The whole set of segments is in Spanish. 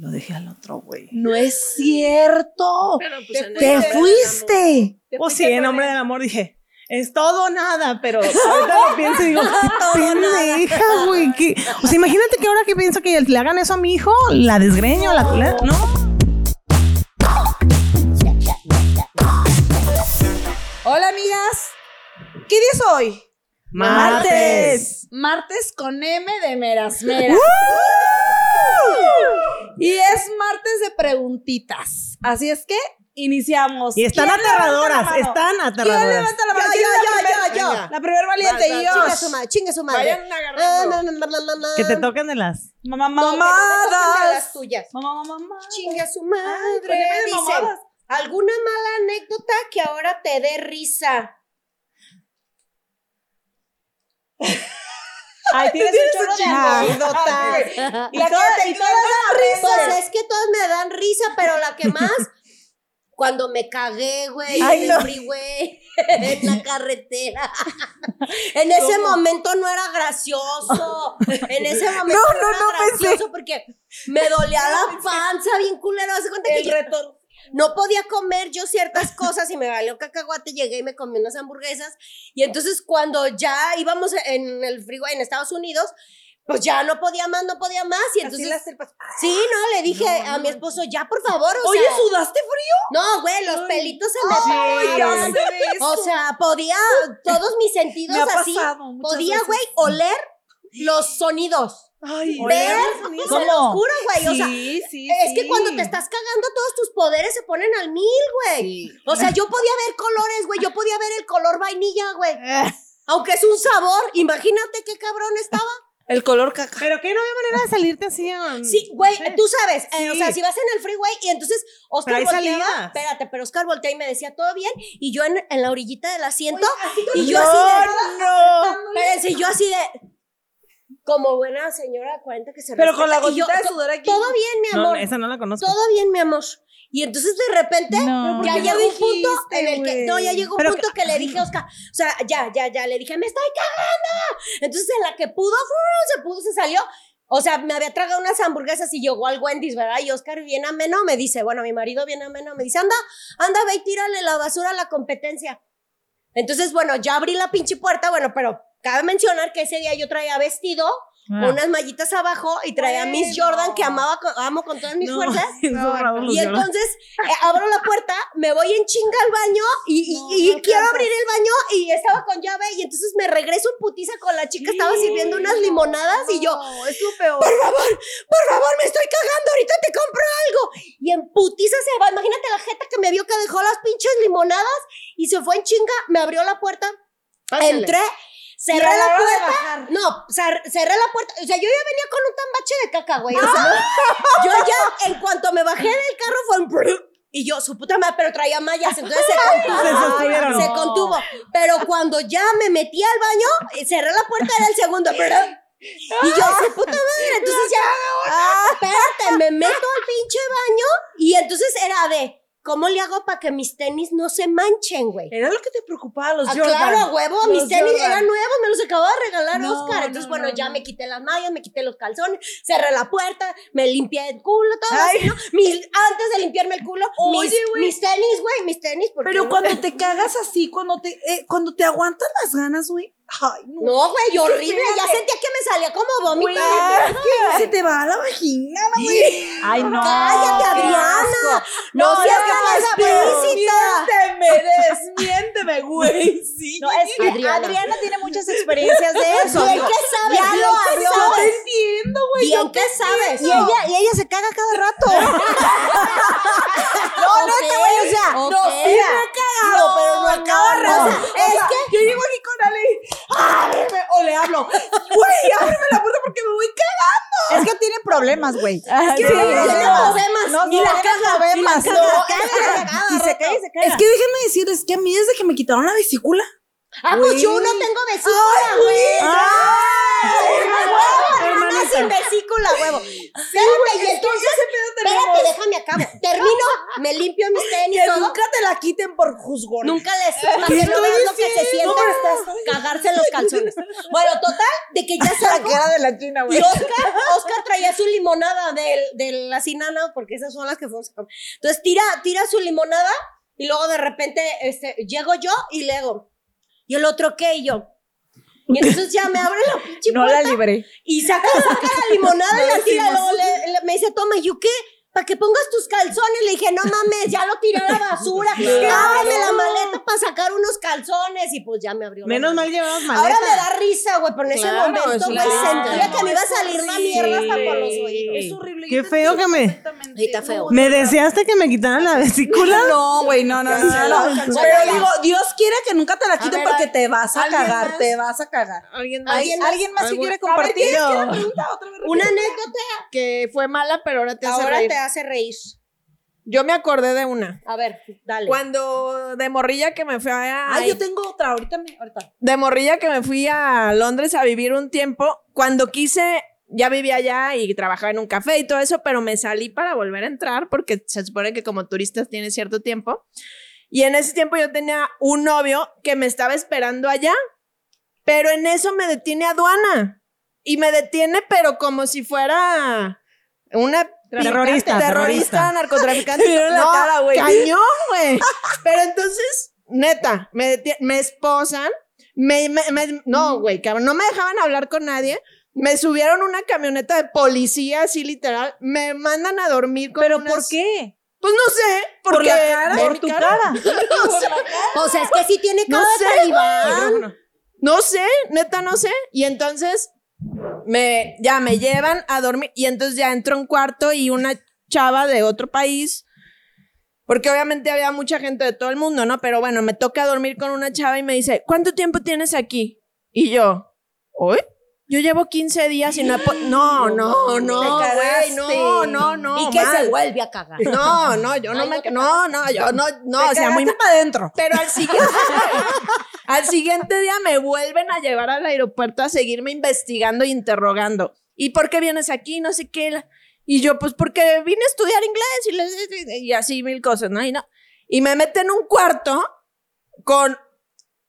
Lo dejé al otro, güey. No es cierto. Pero, pues, Te el- fuiste. Pues sí, en nombre del amor dije, es todo o nada, pero ahorita lo pienso y digo, qué pendeja, güey. qué- O sea, imagínate que ahora que pienso que le hagan eso a mi hijo, la desgreño, la culera, ¿no? Hola, amigas. ¿Qué día es hoy? Martes. Martes con M de meras meras. Y es martes de preguntitas. Así es que iniciamos. Y están ¿Quién levanta la aterradoras, están ¿Quién aterradoras. levanta la mano? Yo, ¿Quién yo, yo, yo. La primer valiente. Y yo. Chinga su madre, chinga su madre. Vayan agarrando. Ah. Que te toquen de las. Mamadas. las tuyas. Mamá, mamá, mamá. Chinga su madre. ¿alguna mala anécdota que ahora te dé risa? Ay, tienes un chorro de anécdotas. Y todas y todas dan risa. Pues es que todas me dan risa, pero la que más, cuando me cagué, güey, en el no. freeway, en la carretera. En ese momento no era gracioso. En ese momento No, no, no, era no pensé. gracioso porque me dolía la panza bien culero. Haz de cuenta que El yo retorno. No podía comer yo ciertas cosas y me valió cacahuate, llegué y me comí unas hamburguesas y entonces cuando ya íbamos en el freeway en Estados Unidos, pues ya no podía más, no podía más y entonces sí, no, le dije a mi esposo, ya por favor, o Oye, sea, ¿sudaste frío? no, güey, los pelitos se me pararon. O sea, podía todos mis sentidos Me ha así, pasado podía, veces. güey, oler los sonidos. Ay, Ver, ¿cómo? se los juro, güey, o sea, Sí, sí, es que sí. cuando te estás cagando, todos tus poderes se ponen al mil, güey. Sí. O sea, yo podía ver colores, güey. Yo podía ver el color vainilla, güey. Aunque es un sabor, imagínate qué cabrón estaba. El color caca. Pero que no había manera de salirte así. um, Sí, güey, sí. tú sabes. eh, o Sí. sea, si vas en el freeway y entonces Oscar Pero volteaba. salidas. Espérate, pero Oscar voltea y me decía, ¿todo bien? Y yo en, en la orillita del asiento. Y y yo así de. no. Espérense, yo así de. Como buena señora de 40 que se Pero con la yo, gotita de to- sudor aquí. Todo bien, mi No, amor. esa no la conozco. todo bien, mi amor. Y entonces de repente No. ya ¿Por qué no llegó un punto en el que no, ya llegó un Pero punto que le dije a Oscar, o sea, ya, ya, ya, le dije, me estoy cagando. Entonces en la que pudo, se pudo, se salió. O sea, me había tragado unas hamburguesas y llegó al Wendy's, ¿verdad? Y Oscar bien ameno me dice, bueno, mi marido bien ameno me dice, anda, anda, ve y tírale la basura a la competencia. Entonces, bueno, ya abrí la pinche puerta, bueno, pero cabe mencionar que ese día yo traía vestido, Ah. unas mallitas abajo y traía Miss Bueno. Jordan que amaba, amo con todas mis No, fuerzas. los Y entonces eh, abro la puerta, me voy en chinga al baño y, y- No, y no quiero abrir el baño y estaba con llave y entonces me regreso en putiza con la chica, estaba sirviendo unas limonadas y yo, No, es lo peor. por favor, por favor, me estoy cagando, ahorita te compro algo. Y en putiza se va, imagínate la jeta que me vio que dejó las pinches limonadas y se fue en chinga, me abrió la puerta, entré, cerré la puerta. No, cer- cerré la puerta. O sea, yo ya venía con un tambache de caca, güey. O sea, yo ya, en cuanto me bajé del carro, fue un. Y yo, su puta madre, pero traía mallas, entonces se contuvo. Se contuvo. Pero cuando ya me metí al baño, eh, cerré la puerta, era el segundo. brr, Y yo, su puta madre, entonces ya. Ah, espérate, me meto al pinche baño y entonces era de. ¿Cómo le hago para que mis tenis no se manchen, güey? Era lo que te preocupaba, los Ah, Jordan. claro, huevo, mis tenis Jordan. eran nuevos, me los acababa de regalar No, Oscar. Entonces, no, bueno, no, ya me quité las mallas, me quité los calzones, cerré la puerta, me limpié el culo, todo Ay. Mis, antes de limpiarme el culo, mis, Oye, mis tenis, güey, mis tenis. porque Pero cuando te cagas así, cuando te, eh, cuando te aguantan las ganas, güey. Ay, no. No, güey, horrible. Ya sentía que me salía como vómito. se te va a la vagina, güey. Ay, no. Cállate, Adriana. No, No, seas tan explícita. Miénteme, desmiénteme, güey. Sí. No, es que Adriana. Adriana. tiene muchas experiencias de eso. Bien que sabes, ya lo que habló. No sabes. entiendo, güey. Bien yo que sabes. Y ella, y ella se caga cada rato. no, neta, güey, o sea. No, sí me he cagado, pero no a cada no, rato. no. O sea, yo llego aquí con Ale y, ábreme, o le hablo, güey, ábreme la puerta porque me voy cagando. es que tiene problemas, güey. Es que sí, tiene problemas. No, Y no, la caga, y la caga. y se cae se cae. Es que déjenme decirles que a mí desde que me quitaron la vesícula, Ah, pues yo no tengo vesícula, güey. ¡Ay! Hermana sin vesícula, huevo. Espérate, y entonces, espérate, déjame acabo. Termino, me limpio mis tenis, Que nunca te la quiten por juzgón. Nunca les para que no lo que se siente cagarse los calzones. Bueno, total, de que ya salgo. cara de la china, Y güey. Oscar, Oscar traía su limonada del, de la sinana, porque esas son las que fuimos. Entonces tira, tira su limonada y luego de repente este, llego yo y le digo, ¿y el otro qué? Y yo. Y entonces ya me abre la pinche No la libré. y saca, saca la limonada y la tira. y Luego le- le- me dice, toma, ¿y yo qué? Para que pongas tus calzones. Le dije, no mames, ya lo tiré a la basura. Ábreme la maleta para sacar unos calzones. Y pues ya me abrió. Menos mal llevabas maleta. Ahora me da risa, güey, pero en ese Claro, momento, es güey, una sentía que me iba a salir la mierda hasta por los oídos. Es horrible. Qué feo que me- está feo. ¿Me deseaste que me quitaran la vesícula? No, güey, no, no, no, no, no. Cancela. Pero digo, Dios quiere que nunca te la quiten porque te vas a ¿alguien cagar, más? te vas a cagar. Alguien más. ¿Alguien más? ¿Alguien más que quiere compartir? Una anécdota Que fue mala, pero ahora te hace ahora reír. Hace reír. Yo me acordé de una. A ver, dale. Cuando de morrilla que me fui a... Ah, yo tengo otra, ahorita me, ahorita. de morrilla que me fui a Londres a vivir un tiempo, cuando quise, ya vivía allá y trabajaba en un café y todo eso, pero me salí para volver a entrar porque se supone que como turistas tienes cierto tiempo. Y en ese tiempo yo tenía un novio que me estaba esperando allá, pero en eso me detiene aduana. Y me detiene, pero como si fuera una Terrorista, terrorista, narcotraficante. Te vieron la No, cara, güey. Cañón, güey. Pero entonces, neta, me, me esposan, me, me- me- no, güey, cabrón, no me dejaban hablar con nadie. Me subieron una camioneta de policía, así literal. Me mandan a dormir con ¿Pero unas- por qué? Pues no sé, ¿Por porque la cara? Por tu cara. cara. O sea, O sea, es que sí tiene No cara de sé, talibán. no sé, neta no sé. Y entonces me ya me llevan a dormir y entonces ya entro a un cuarto y una chava de otro país porque obviamente había mucha gente de todo el mundo, ¿no? Pero bueno, me toca dormir con una chava y me dice, "¿Cuánto tiempo tienes aquí?" Y yo, "¿Hoy? Yo llevo 15 días y no he po- No, no, no, güey, no, no, no. y que mal. se vuelve a cagar. No, no, yo no me no no, yo no, no, o sea, muy para adentro. pero al siguiente, al siguiente día me vuelven a llevar al aeropuerto a seguirme investigando y interrogando. ¿Y por qué vienes aquí? No sé qué. Y yo, pues porque vine a estudiar inglés y, les- y así mil cosas, ¿no? Y, no. y me meten en un cuarto con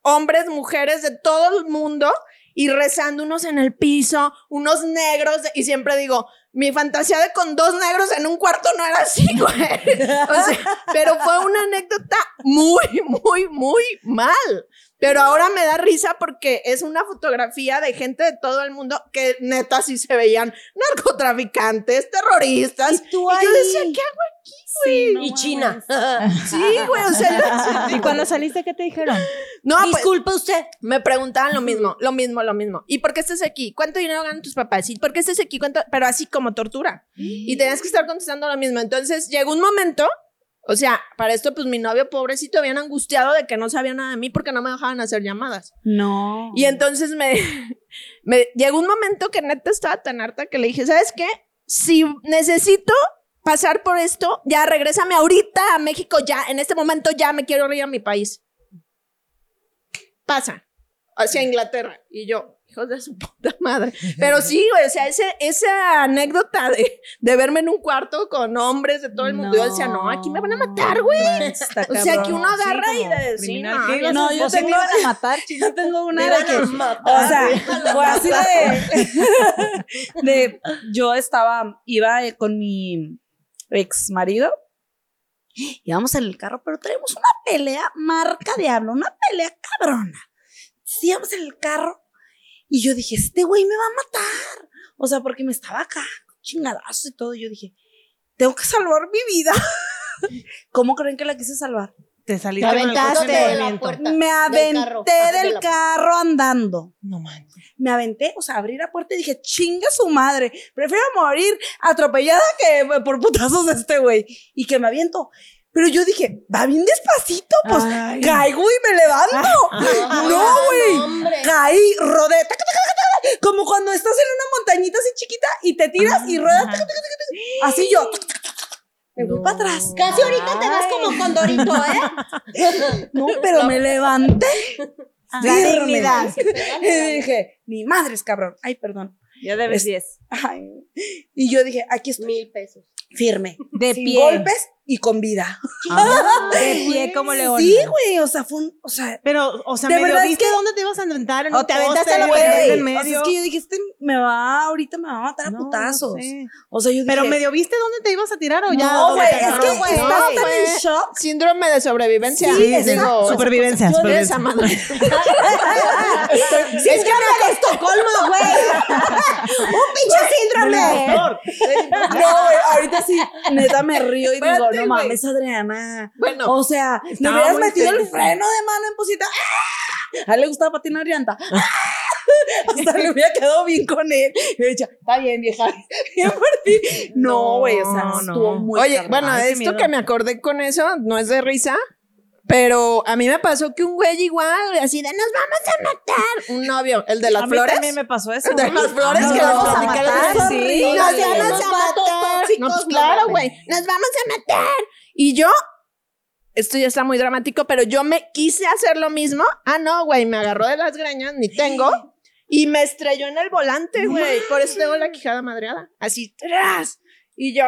hombres, mujeres de todo el mundo y rezando unos en el piso, unos negros, y siempre digo, mi fantasía de con dos negros en un cuarto no era así, güey. Pero fue una anécdota muy, muy, muy mal. Pero ahora me da risa porque es una fotografía de gente de todo el mundo que neta sí se veían narcotraficantes, terroristas. Y tú Y yo decía, ahí. ¿qué hago aquí, Sí, güey? no y China. Sí, güey, o sea, ¿Y cuando saliste qué te dijeron? no, pues, Disculpe usted. me preguntaban lo mismo, lo mismo, lo mismo. ¿Y por qué estás aquí? ¿Cuánto dinero ganan tus papás? ¿Y por qué estás aquí? ¿Cuánto? Pero así como tortura. Y tenías que estar contestando lo mismo. Entonces llegó un momento, o sea, para esto, pues mi novio pobrecito habían angustiado de que no sabía nada de mí porque no me dejaban hacer llamadas. No. Y entonces me, me llegó un momento que neta estaba tan harta que le dije, ¿sabes qué? Si necesito pasar por esto, ya regrésame ahorita a México, ya, en este momento ya me quiero ir a mi país. Pasa, hacia Inglaterra. Y yo, hijos de su puta madre. Pero sí, güey, o sea, ese, esa anécdota de, de verme en un cuarto con hombres de todo el mundo, yo decía, no, aquí me van a matar, güey. O sea, que uno agarra Sí, y de decir, no, ¿Qué yo ibas No, yo tengo, iban a matar. Yo tengo una de que, o sea, fue así de, de, yo estaba, iba eh, con mi ex marido, íbamos en el carro, pero traemos una pelea marca diablo, una pelea cabrona. Sí, íbamos en el carro y yo dije, este güey me va a matar. O sea, porque me estaba acá, con chingadazos y todo. Y yo dije, tengo que salvar mi vida. ¿Cómo creen que la quise salvar? Te Te saliste con el coche aventaste en de la puerta. Me aventé carro. Ah, de del la- carro andando. No manches. me aventé, o sea, abrí la puerta y dije, chinga su madre, prefiero morir atropellada que por putazos de este güey. Y que me aviento. Pero yo dije, va bien despacito, pues Ay. caigo y me levanto. no, güey. Caí, rodé, taca, taca, taca, taca, como cuando estás en una montañita así chiquita y te tiras y ruedas, taca, taca, taca, taca. así yo. Me fui para atrás. Casi ahorita te vas como condorito, ¿eh? No, pero me levanté. La firme. dignidad. Y dije, ni madres, cabrón. Ay, perdón. Ya debes Es- 10. Ay. Y yo dije, aquí estoy, Mil pesos. firme. De sin pie. golpes y con vida. De pie como león. Sí, güey, o sea, fue un, o sea, Pero, o sea, De medio verdad es ¿viste que- dónde te ibas a aventar? En O un te aventaste la pared. en o medio. sea, es que yo dije, este me va, ahorita me va a matar a No, no putazos. sé. O sea, yo dije, Pero medio viste dónde te ibas a tirar o ya. no, güey, es que No, tan fue- en shock. Síndrome de sobrevivencia. Sí, Digo, exacto. Supervivencia, Yo de supervivencia. esa madre. Síndrome de Estocolmo, güey. Un pinche síndrome. No, güey, ahorita sí, neta me río y digo, no mames, Adriana. Bueno, O sea, le hubieras metido el freno de mano en posita. ¡Ah! A él le gustaba patinar llanta. ¡Ah! Hasta le hubiera quedado bien con él. Y hubiera dicho, está bien, vieja. Bien por ti. No, güey, o sea, No, no. estuvo muy Oye, bueno, esto que me acordé con eso no es de risa, pero a mí me pasó que un güey igual, así de nos vamos a matar. Un novio, el de las A mí flores. también me pasó eso. El de las flores Nos que vamos vamos a a matar, sí. Nos vamos a matar. tóxicos, No, pues claro, güey. Nos vamos a matar. Y yo, esto ya está muy dramático, pero yo me quise hacer lo mismo. Ah, no, güey, me agarró de las greñas, ni tengo. Y me estrelló en el volante, güey. Por eso tengo la quijada madreada. Así, tras. Y yo,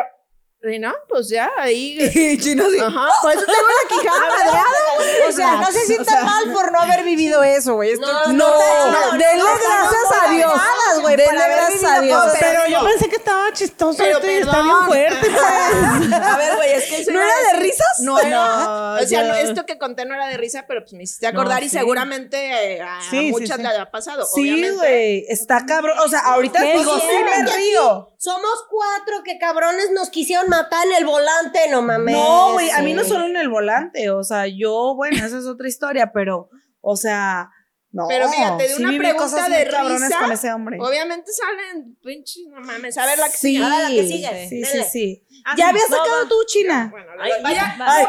y no, pues ya, ahí. Y chino sí. Ajá, por eso tengo la quijada madreada. O sea, no se sientan mal por no haber vivido eso, güey. Esto No, No, no, denle no, gracias a Dios. güey, Denle por haber gracias a Dios. Pero yo pensé que estaba chistoso Pero esto y está bien fuerte. pues. A ver, güey, es que eso ¿No era de risas? No, no. O sea, esto que conté no era de risa, pero pues me hiciste acordar No, y sí. seguramente eh, a Sí, sí, muchas sí. le ha pasado. Sí, obviamente. güey, está cabrón. O sea, ahorita ¿Qué digo, sí me río. Somos cuatro que cabrones nos quisieron matar en el volante, no mames. No, güey, a mí no solo en el volante, o sea, yo, bueno, esa es otra historia, pero, o sea, no. Pero fíjate, de sí una viví pregunta cosas de risa, con ese hombre. Obviamente salen, pinches, no mames. A ver la que Sí, sigue. A ver, la que sigue, sí, sí, sí. Ah, Ya no, sacado va. tú, China. Bueno, Ay, vaya, Ay,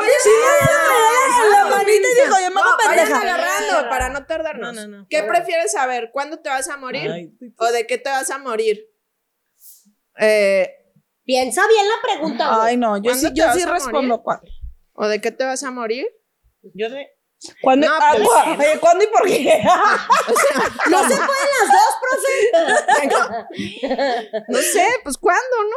la manita dijo, yo me hago pendeja. agarrando para no tardarnos. No, no, no. ¿Qué prefieres saber? ¿Cuándo te vas a morir? Ay, ¿O de qué te vas a morir? Eh, Piensa bien la pregunta, güey. Ay, no, yo ¿Cuándo sí, te yo vas sí a respondo morir? cuándo. ¿O de qué te vas a morir? Yo de. ¿Cuándo, No, ah, pues, cua- oye, ¿cuándo y por qué? O sea, No se pueden las dos, profe. no sé, pues ¿cuándo, no?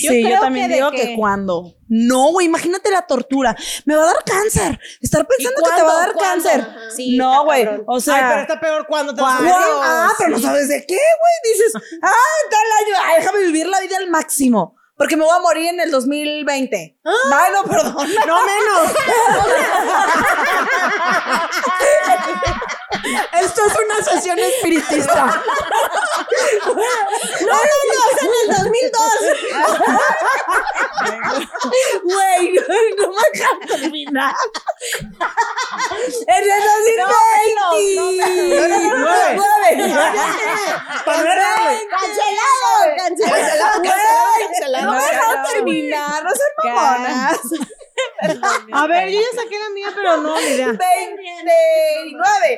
Sí, yo también que digo que- que cuándo. No, güey, imagínate la tortura. Me va a dar cáncer. Estar pensando que te va a dar ¿Cuándo? cáncer. Ajá. Sí, no, güey. O Ay, sea, pero está peor cuando te vas a. Ah, pero no sabes de qué, güey. Dices, ah, tal año, ay, déjame vivir la vida al máximo. Porque me voy a morir en el 2020. Ay, no, perdón. No menos. Esto es una sesión espiritista. No, no, no, en el 2002. Güey, no me dejas terminar. En el 2020. Nueve. Nueve. Para no. Cancelado, cancelado. Cancelado, No me dejaron terminar, no sean mamonas. A ver, yo ya saqué la mía, pero no, idea. 29.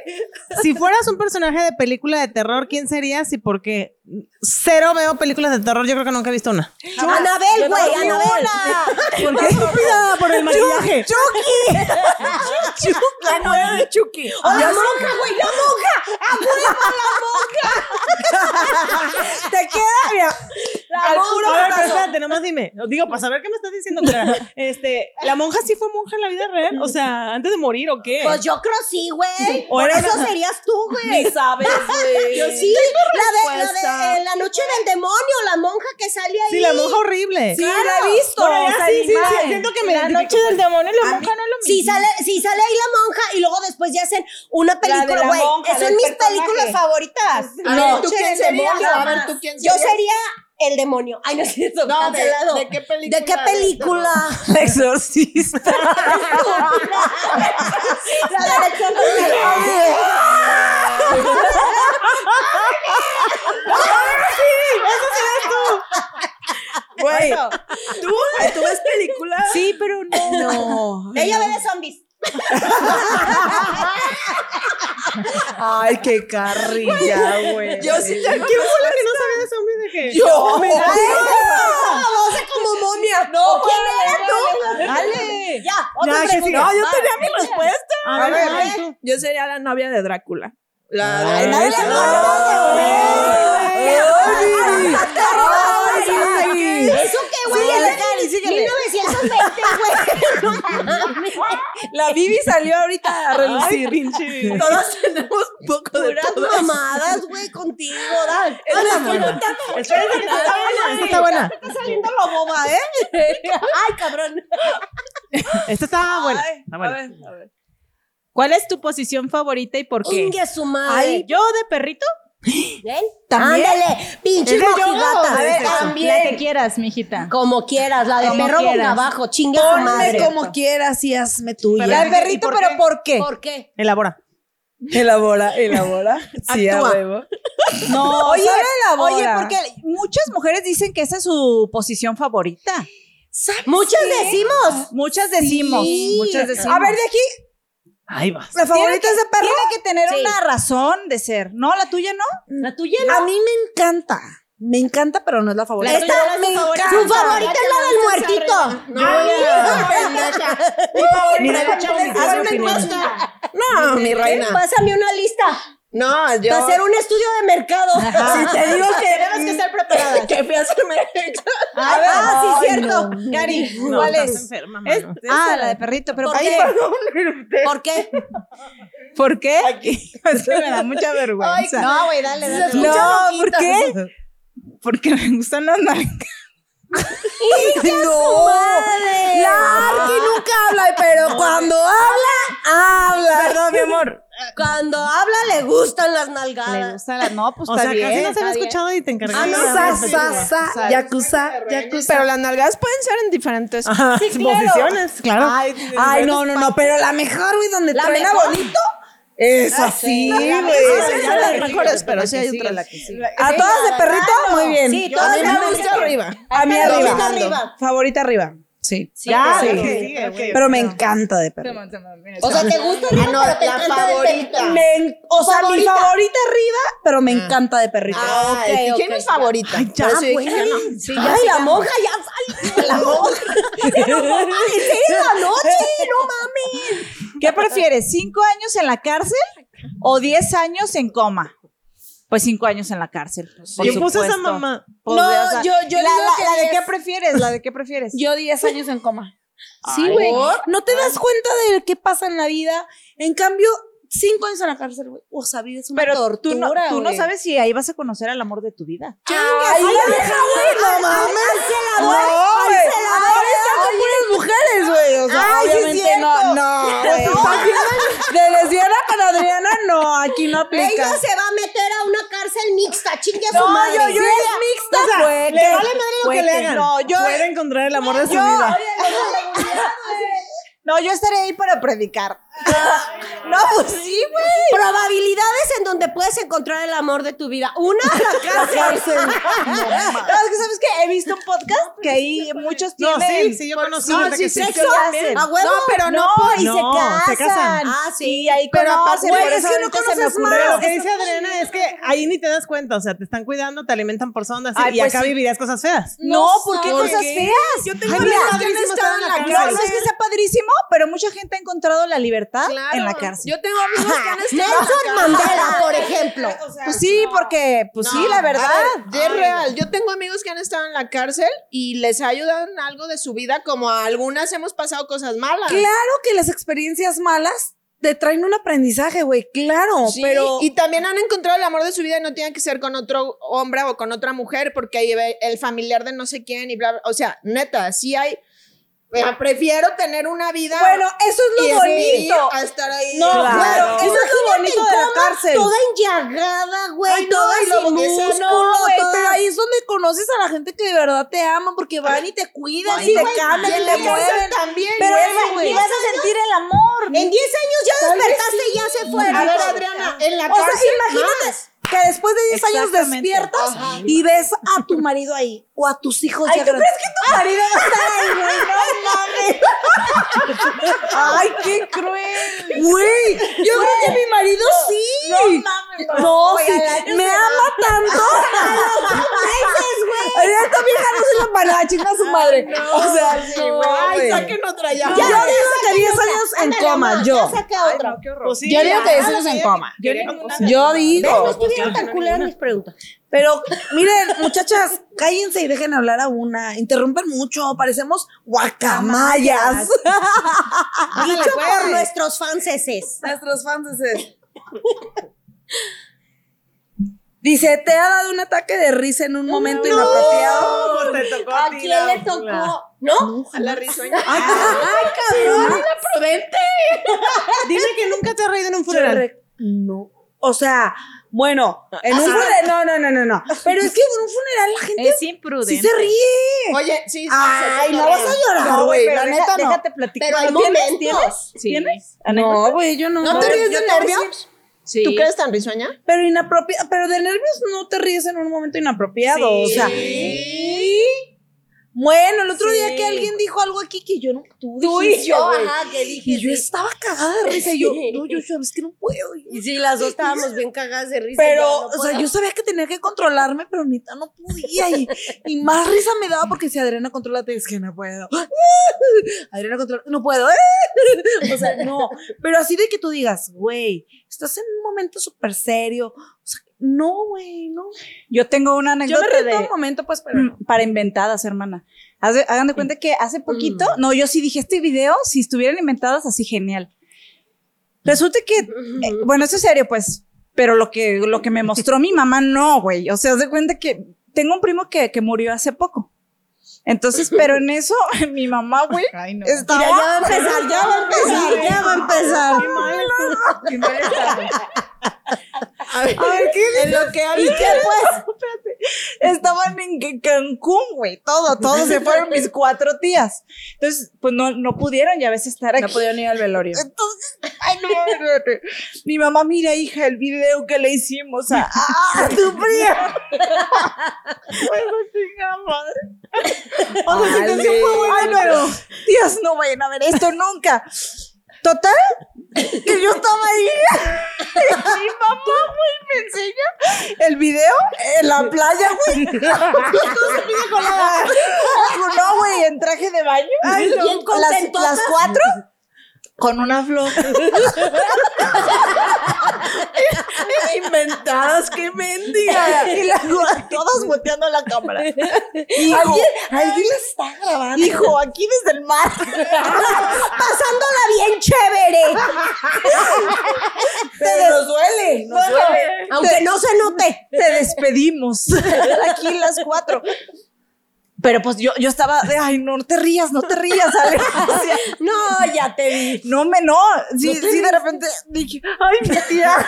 Si fueras un personaje de película de terror, ¿quién serías y por qué? Cero veo películas de terror, yo creo que nunca he visto una. Anabel, güey, Anabel. ¿Por qué estúpida? Por el maquillaje. La nueva de Chucky. O la monja, güey, la monja. Te queda, mira. Al puro A ver, pero putazo. Nomás dime. Digo, para saber qué me estás diciendo, Clara. Este, ¿la monja sí fue monja en la vida real? O sea, ¿antes de morir o qué? Pues yo creo sí, güey. O Por eso una- serías tú, güey. Ni sabes, güey. Yo sí, la de, la de eh, la noche del demonio, la monja que sale ahí. Sí, la monja horrible. Sí, la he visto. Bueno, o sea, sí, sí, sí, siento que me La noche pues. del demonio y la monja no es lo Sí mismo. sale, sí sale ahí la monja y luego después ya hacen una película, la güey. Son mis personaje. películas favoritas. A ver, ¿tú quién serías? demonio. A ver, ¿tú quién Yo serías? sería el demonio. Ay, no es cierto. No, de, cancelado. ¿de qué película? ¿De qué película? Exorcista. La dirección Güey, ¿tú, ¿tú ves películas? Sí, pero no. No. Ella ve de zombies. Ay, qué carrilla, güey. Yo sí te ¿Quién fue la que no sabía de zombies de qué? Yo. Vamos como momia. No, ¿quién era tú? Dale. Ya, Otra pregunta. No, yo tenía mi respuesta. A A ver, yo sería la novia de Drácula. La, Ay, la- esa la- no. ¿Eso qué, güey? Síguele, Es Cari, síguele. 1920, güey. No mames. La Vivi salió ahorita a relucir. Todos tenemos un poco de Puras todo. mamadas, güey, contigo, dale. Está buena. Espérense que esta está buena. Esta está buena. Está saliendo lo boba, ¿eh? Ay, cabrón. Esta está buena. Ver, a ver. ¿Cuál es tu posición favorita y por qué? Ingue su madre. Ay, yo de perrito. ¿Ven? ¿También? Ándale, pinche ¿Es de yoga mojigata. A ver, también. La que quieras, mijita. Como quieras, la de Como perro boca quieras. abajo, chingue su Ponme madre. como quieras y hazme tuya. La La de perrito, pero ¿por qué? ¿Por qué? Elabora. Elabora, elabora. Sí, a Actúa. huevo. No, Oye, elabora. oye, porque muchas mujeres dicen que esa es su posición favorita. Muchas decimos. Muchas decimos. Sí. Muchas decimos. A ver, de aquí, Ahí vas. la favorita es de perro. Tiene que tener Sí. una razón de ser. ¿No? ¿La tuya no? La tuya A mí me encanta. Me encanta, pero no es la favorita. La tuya no es me favorita. encanta. Tu favorita es la del muertito. Mira, Haz una encuesta. No, mi reina. Pásame una lista No, yo. para hacer un estudio de mercado. Si te digo que. Tenemos que estar preparadas. Que fui a hacerme. A ver, ah, sí, Ay, cierto. no. No, ¿cuál es? enferma, Es- ah, la de perrito. ¿Pero ¿Por por qué? ¿Por qué? ¿Por qué? Es que me da mucha vergüenza. No, güey, dale, dale. no, ¿por qué? Porque me gustan las nalgas. No. La Arqui nunca habla, pero cuando habla, habla. Perdón, mi amor. Cuando habla le gustan las Le nalgadas. gustan las. No, pues O está sea, bien. casi no se había escuchado y te encargaste. Ah, no, de Sa, sa, yakuza, yakuza. Pero las nalgadas pueden ser en diferentes. Ajá, Sí, claro. posiciones, claro. Ay, no, no, no, pero la mejor, güey, donde La truena mejor. bonito. Es así, güey. Esas ya son la las mejores, pero la sí hay otras. la que sigue. ¿A todas de perrito? Muy bien. Sí, A todas gusta arriba. A mí gusta arriba. Favorita arriba. Sí. Sí, Ya, sí. la Sí. que sigue, ok. Pero me encanta de perrito. O sea, te gusta arriba, Ah, no, pero te la encanta favorita. Me o sea, mi Favorita. favorita arriba, pero me encanta de perrito. Ah, ok, Ay, ok. ¿Quién es favorita? Ay, ya, que no. Sí, Ay, la monja ya salió. La monja. Pero, ¿En serio anoche? No mames. ¿Qué prefieres? ¿Cinco años en la cárcel o diez años en coma? Pues cinco años en la cárcel. por ¿Quién puso esa mamá? Pues, No, o sea, yo- yo la, digo la- que la de qué prefieres, la de qué prefieres. Yo 10 años en coma. Sí, Ay, güey. ¿No te das cuenta de qué pasa en la vida? En cambio, 5 años en la cárcel, güey. O sea, vives una Pero tortura, tú no, tú no sabes si ahí vas a conocer al amor de tu vida. Ay, ya deja, güey, no mames. Están con puras mujeres, güey. O sea, Ay, sí obviamente no, no, güey. De lesbiana con Adriana, no, aquí no aplica. Ella se va a meter una cárcel mixta, chingue a su No, madre. yo, yo es mixta, O sea, le que- vale madre lo que le que- hagan. No, yo- Puede encontrar el amor de su yo- vida. No, yo estaré ahí para predicar. No, pues sí, güey. Probabilidades en donde puedes encontrar el amor de tu vida. Una, la cárcel. No, es que sabes que he visto un podcast que ahí muchos No, tienen. sí, sí, yo conozco No, sí, que sí. sexo. ¿Qué hacen. ¿A huevo? No, pero no, y No, se se casan. casan. Ah, sí. Ahí Pero conocen, aparte, por eso es que no se me conoces ocurrió. Pero lo que dice Adriana es que ahí ni te das cuenta, o sea, te están cuidando, te alimentan por sondas y- Ay, y pues acá sí. vivirías cosas feas. No, ¿por qué ¿Por cosas feas? Yo tengo Ay, mira, que estado en la No, cárcel. no es que sea padrísimo, pero mucha gente ha encontrado la libertad Claro. en la cárcel. Yo tengo amigos que han estado en la Nelson. Mandela, por ejemplo. Pues sí, porque, pues sí, la verdad. Ver, es real. Yo tengo amigos que han estado en la cárcel y les ha ayudado en algo de su vida, como a algunas hemos pasado cosas malas. Claro que las experiencias malas te traen un aprendizaje, güey. Claro, Sí, pero. y también han encontrado el amor de su vida y no tiene que ser con otro hombre o con otra mujer porque ahí ve el familiar de no sé quién y bla, bla. O sea, neta, sí hay. Prefiero tener una vida. bueno, eso es lo bonito. a estar ahí. No, Claro. claro, eso es lo bonito de la cárcel. Toda enllagada, güey. Ay, toda sin músculo, güey, pero ahí es donde conoces a la gente que de verdad te ama porque van y te cuidan Ay, y te cambian y te cárcel mueven. también. Pero güey. Y vas a sentir el amor. En 10 años ya despertaste y ya se fueron. A ver, Adriana, en la O sea, cárcel. imagínate. Que después de 10 años despiertas y ves a tu marido ahí o a tus hijos Ay, ya ¿tú crees que tu marido va a estar ahí, güey? No mames. Ay, qué cruel. Güey, yo creo que mi marido sí. No mames. No, Oiga, sí, me ama tanto. Ay, esta vieja no se la para a chingar a su madre. O sea, no, Ay, güey. saquen otra ya. Yo digo que 10 años en coma, yo. Ya saca otra. Pues sí, Yo digo que 10 ya, años en coma. Yo Yo digo, digo. No estuvieron tan culeras mis preguntas. Pero miren, muchachas, cállense y dejen hablar a una. Interrumpen mucho, parecemos guacamayas. Dicho por por nuestros fanses. nuestros fans. ese. Dice, ¿te ha dado un ataque de risa en un momento inapropiado? pues te tocó ¿A ti, quién le tocó? ¿No? A la risueña. ¡Ay, cabrón! la prudente. Dime que nunca te has reído en un funeral. No. O sea, bueno, en un funeral. No, no, no, no, no. Pero es que en un funeral la gente Es sí imprudente. se ríe. Oye, sí, sí. Ay, no vas a llorar, No, güey. pero La deja- neta no. Déjate platicar. Pero hay ¿Tienes? momentos. Sí. ¿Tienes? No, güey, yo no. ¿No te ríes de nervios? Sí. ¿Tú crees tan risueña? Pero inapropiado, pero de nervios no te ríes en un momento inapropiado. O sea, bueno, el otro día que alguien dijo algo aquí que yo no. Tú, Tú y yo, ajá, que dije. Y yo estaba cagada de risa. Y yo, no, yo sabes que no puedo. Y sí, las dos estábamos bien cagadas de risa. Pero, no o sea, yo sabía que tenía que controlarme, pero neta no podía. Y, y más risa me daba porque si Adriana controlate, es que no puedo. Adriana controla, no puedo. O sea, no. Pero así de que tú digas, güey, estás en un momento súper serio. O sea, no, güey, no. Yo tengo una Yo me anécdota de, todo momento, pues, pero no. Mm, para inventadas, hermana. Haz de- hagan de cuenta que hace poquito, no, yo sí dije este video, si estuvieran inventadas así genial. Resulta que, eh, bueno, eso es serio, pues, pero lo que, lo que me mostró mi mamá, no, güey. O sea, haz de cuenta que tengo un primo que, que murió hace poco. Entonces, pero en eso, mi mamá, güey, estaba... Mira, ya va a empezar, ya va a empezar, ya va a empezar. A ver, ¿qué? En lo que ¿Y qué pues? Estaban en Ca- Cancún, güey. Todo, todo se fueron mis cuatro tías. Entonces, pues no, no pudieron ya a veces estar aquí. No pudieron ir al velorio. Entonces, ay, no. Mi mamá, mira, hija, el video que le hicimos a, a tu prima. Bueno, madre. O sea, Vale. situación fue pero, tías, no vayan a ver esto nunca. Total, que yo estaba ahí. Y mi mamá, güey, me enseña el video en la playa, güey. La- No, güey, en traje de baño. Ay, no. Las cuatro con una flor. Inventadas, qué mendiga. y la, todos volteando la cámara. Hijo, ¿Alguien, alguien la está grabando. Hijo, aquí desde el mar. Pasándola bien chévere. Pero nos duele, nos duele. Aunque no se note. Te despedimos. Aquí las cuatro. Pero pues yo, yo estaba de, ay, no te rías, no te rías, Ale. O sea, No, ya te vi. no me, no. Sí, sí, de repente dije, ay, mi tía.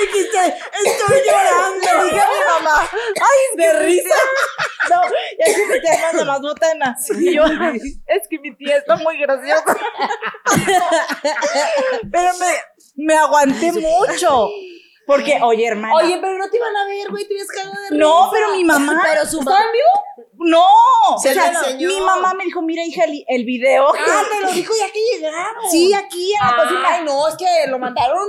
Dijiste, estoy llorando. Dije a mi mamá, ay, de risa. No, y aquí mi tía manda más botana. Y yo, es que mi tía está muy graciosa. Pero me, me aguanté mucho. Porque, oye, hermana. Oye, pero no te iban a ver, güey, te ibas cagada de risa. no, pero mi mamá. Pero su ¿Estaba en vivo? No. Se o sea, enseñó. mi mamá me dijo, mira, hija, el, el video. Ah, te lo dijo ya que llegaron. Sí, aquí en la cocina. Ay, no, es que lo mandaron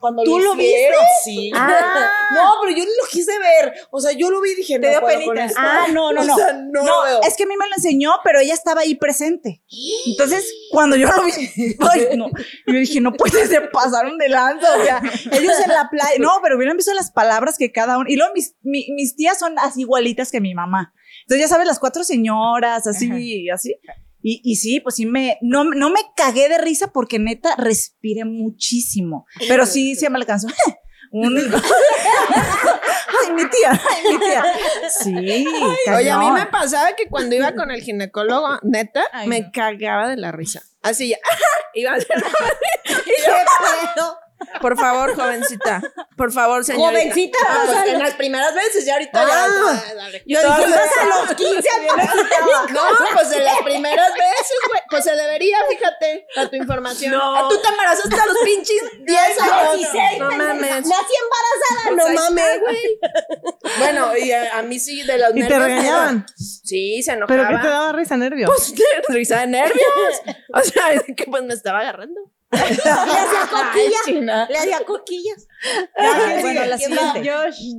cuando ¿Tú lo hicieron. viste? Sí. Ah. No, pero yo ni lo quise ver. O sea, yo lo vi y dije, Te no dio puedo con esto. Ah, no, no, O no. sea, no, veo. es que a mí me lo enseñó, pero ella estaba ahí presente. Entonces, cuando yo lo vi, ay, no. Yo dije, no puede se pasaron de lanza. O sea, ellos en la playa. No, pero hubieran visto las palabras que cada uno. Y luego mis, mi- mis tías son así igualitas que mi mamá. Entonces, ya sabes, las cuatro señoras, así, así. Y, y sí, pues sí me, no, no me cagué de risa porque neta respiré muchísimo. Pero sí, sí me alcanzó. Un- ay, mi tía, ay, mi tía. Sí, Oye, a mí me pasaba que cuando iba con el ginecólogo, neta, Ay, me no. cagaba de la risa. Así ya, iba a hacer. y yo, por favor, jovencita. Por favor, señorita. Jovencita, Ah, pues en las primeras veces, ya ahorita ya. Ah. ya, dale. Yo dije, vas a los 15 No, pues en las primeras veces, güey. Pues se debería, fíjate, a tu información. No. Ah, Tú te embarazaste a los pinches 10 años. 16, No pendeja. mames. Nací embarazada, Pues no está, mames. güey. Bueno, y a, a mí sí, de los Y te nervios. regañaban. Sí, se ¿Pero enojaba. qué te daba risa, nervios? Pues risa de nervios. O sea, es que pues me estaba agarrando. Le hacía coquillas. Le hacía coquillas. bueno, la siguiente.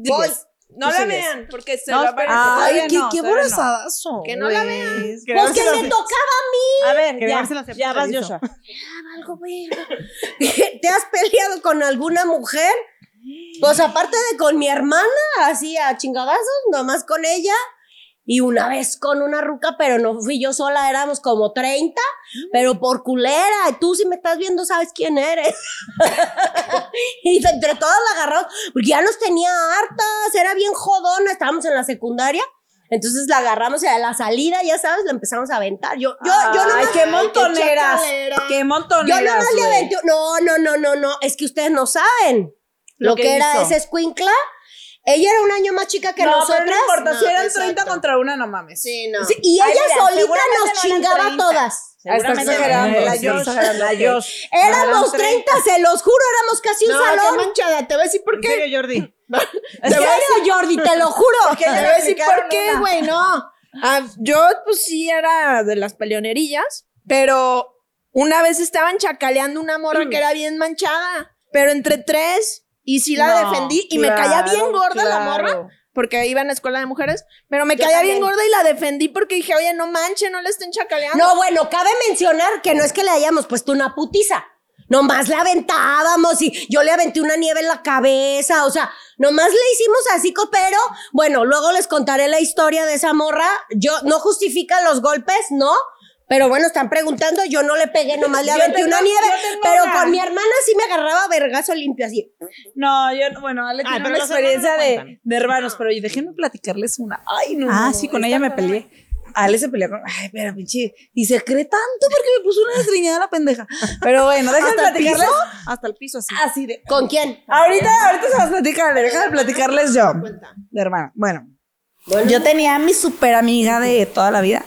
Voy. No la sigues. vean, porque se No, va a espérate, parecer- todavía Ay, qué, no, qué no. Que no la vean. Pues que me tocaba a mí. A ver, ya, ya vas. Joshua. algo bueno. ¿Te has peleado con alguna mujer? Pues aparte de con mi hermana, así a chingadazos, nomás con ella. Y una vez con una ruca, pero no fui yo sola, éramos como 30, pero por culera. Tú si me estás viendo sabes quién eres. y entre todas la agarramos, porque ya nos tenía hartas, era bien jodona, estábamos en la secundaria. Entonces la agarramos y a la salida, ya sabes, la empezamos a aventar. Yo, yo, yo Ay, nomás- qué montoneras. Qué yo montoneras. nomás le aventé. No, no, no, no, no. Es que ustedes no saben lo, Lo que, que era hizo. ese escuincla. Ella era un año más chica que no, nosotras. pero no importa, si eran exacto. 30 contra una, no mames. Sí, no. Sí, y Ay, ella mira, solita nos chingaba 30. todas. Está exagerando, la Sí, Josh. exagerando, La. Josh. Éramos Eran 30, se los juro, éramos casi un No, qué salón. manchada. Te voy a decir por ¿En qué. serio, Jordi? ¿En serio, Jordi? Te lo juro. Que Te voy a decir por qué, güey, no. Ah, yo, pues sí, era de las peleonerillas, pero una vez estaban chacaleando una morra que era bien manchada, pero entre tres, y sí la No, defendí, y me caía bien claro, gorda la morra, porque iba en la escuela de mujeres, pero me Yo caía bien gorda y la defendí porque dije, oye, no manche, no le estén chacaleando. No, bueno, cabe mencionar que no es que le hayamos puesto una putiza. Nomás la aventábamos y yo le aventé una nieve en la cabeza, o sea, nomás le hicimos así, pero bueno, luego les contaré la historia de esa morra. Yo no justifica los golpes, ¿no? Pero bueno, están preguntando, yo no le pegué, nomás le aventé una nieve, pero una. con mi hermana sí me agarraba vergazo limpio así. No, yo, bueno, Ale Ay, tiene una experiencia no de, de hermanos, pero déjenme platicarles una. Ay, no. Ah, sí, con ella me peleé. Ale se peleó con. Ay, pero pinche. Y se cree tanto porque me puso una desgreñada la pendeja. Pero bueno, déjenme ¿Hasta el platicarles. piso? Hasta el piso, así. Así de. ¿Con quién? Ahorita, ahorita se las platicarle, déjame platicarles yo. De hermana. Bueno, yo tenía a mi super amiga de toda la vida,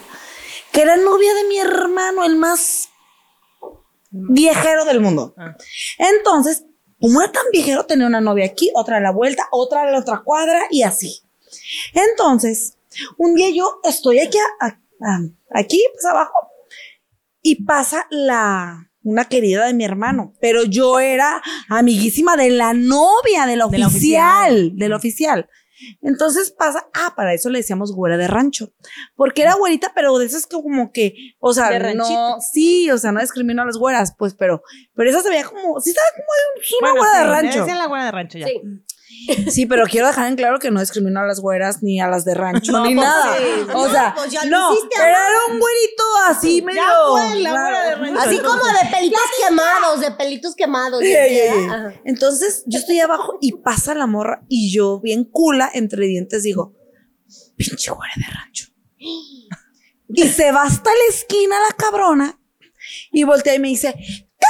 que era novia de mi hermano, el más viejero del mundo. Ah. Entonces, como era tan viejero, tenía una novia aquí, otra a la vuelta, otra a la otra cuadra y así. Entonces, un día yo estoy aquí, a- a- a- aquí, pues abajo, y pasa la una querida de mi hermano, pero yo era amiguísima de la novia, de la oficial, oficial. de la oficial. Entonces pasa, ah, para eso le decíamos güera de rancho, porque era güerita, pero de esas que como que, o sea, De no, sí, o sea, no discrimino a las güeras, pues, pero, pero esa se veía como, sí estaba como de una Bueno, güera de rancho. debe ser la güera de rancho ya. Sí. Sí, pero quiero dejar en claro que no discrimino a las güeras ni a las de rancho No, ni pues nada. sí. O No, sea, pues ya no, pero era un güerito así medio. fue la güera de raro. rancho. Así como de pelitos quemados, de pelitos quemados. Entonces yo estoy abajo y pasa la morra y yo bien cula entre dientes digo, pinche güera de rancho. Y se va hasta la esquina la cabrona y voltea y me dice, ¿qué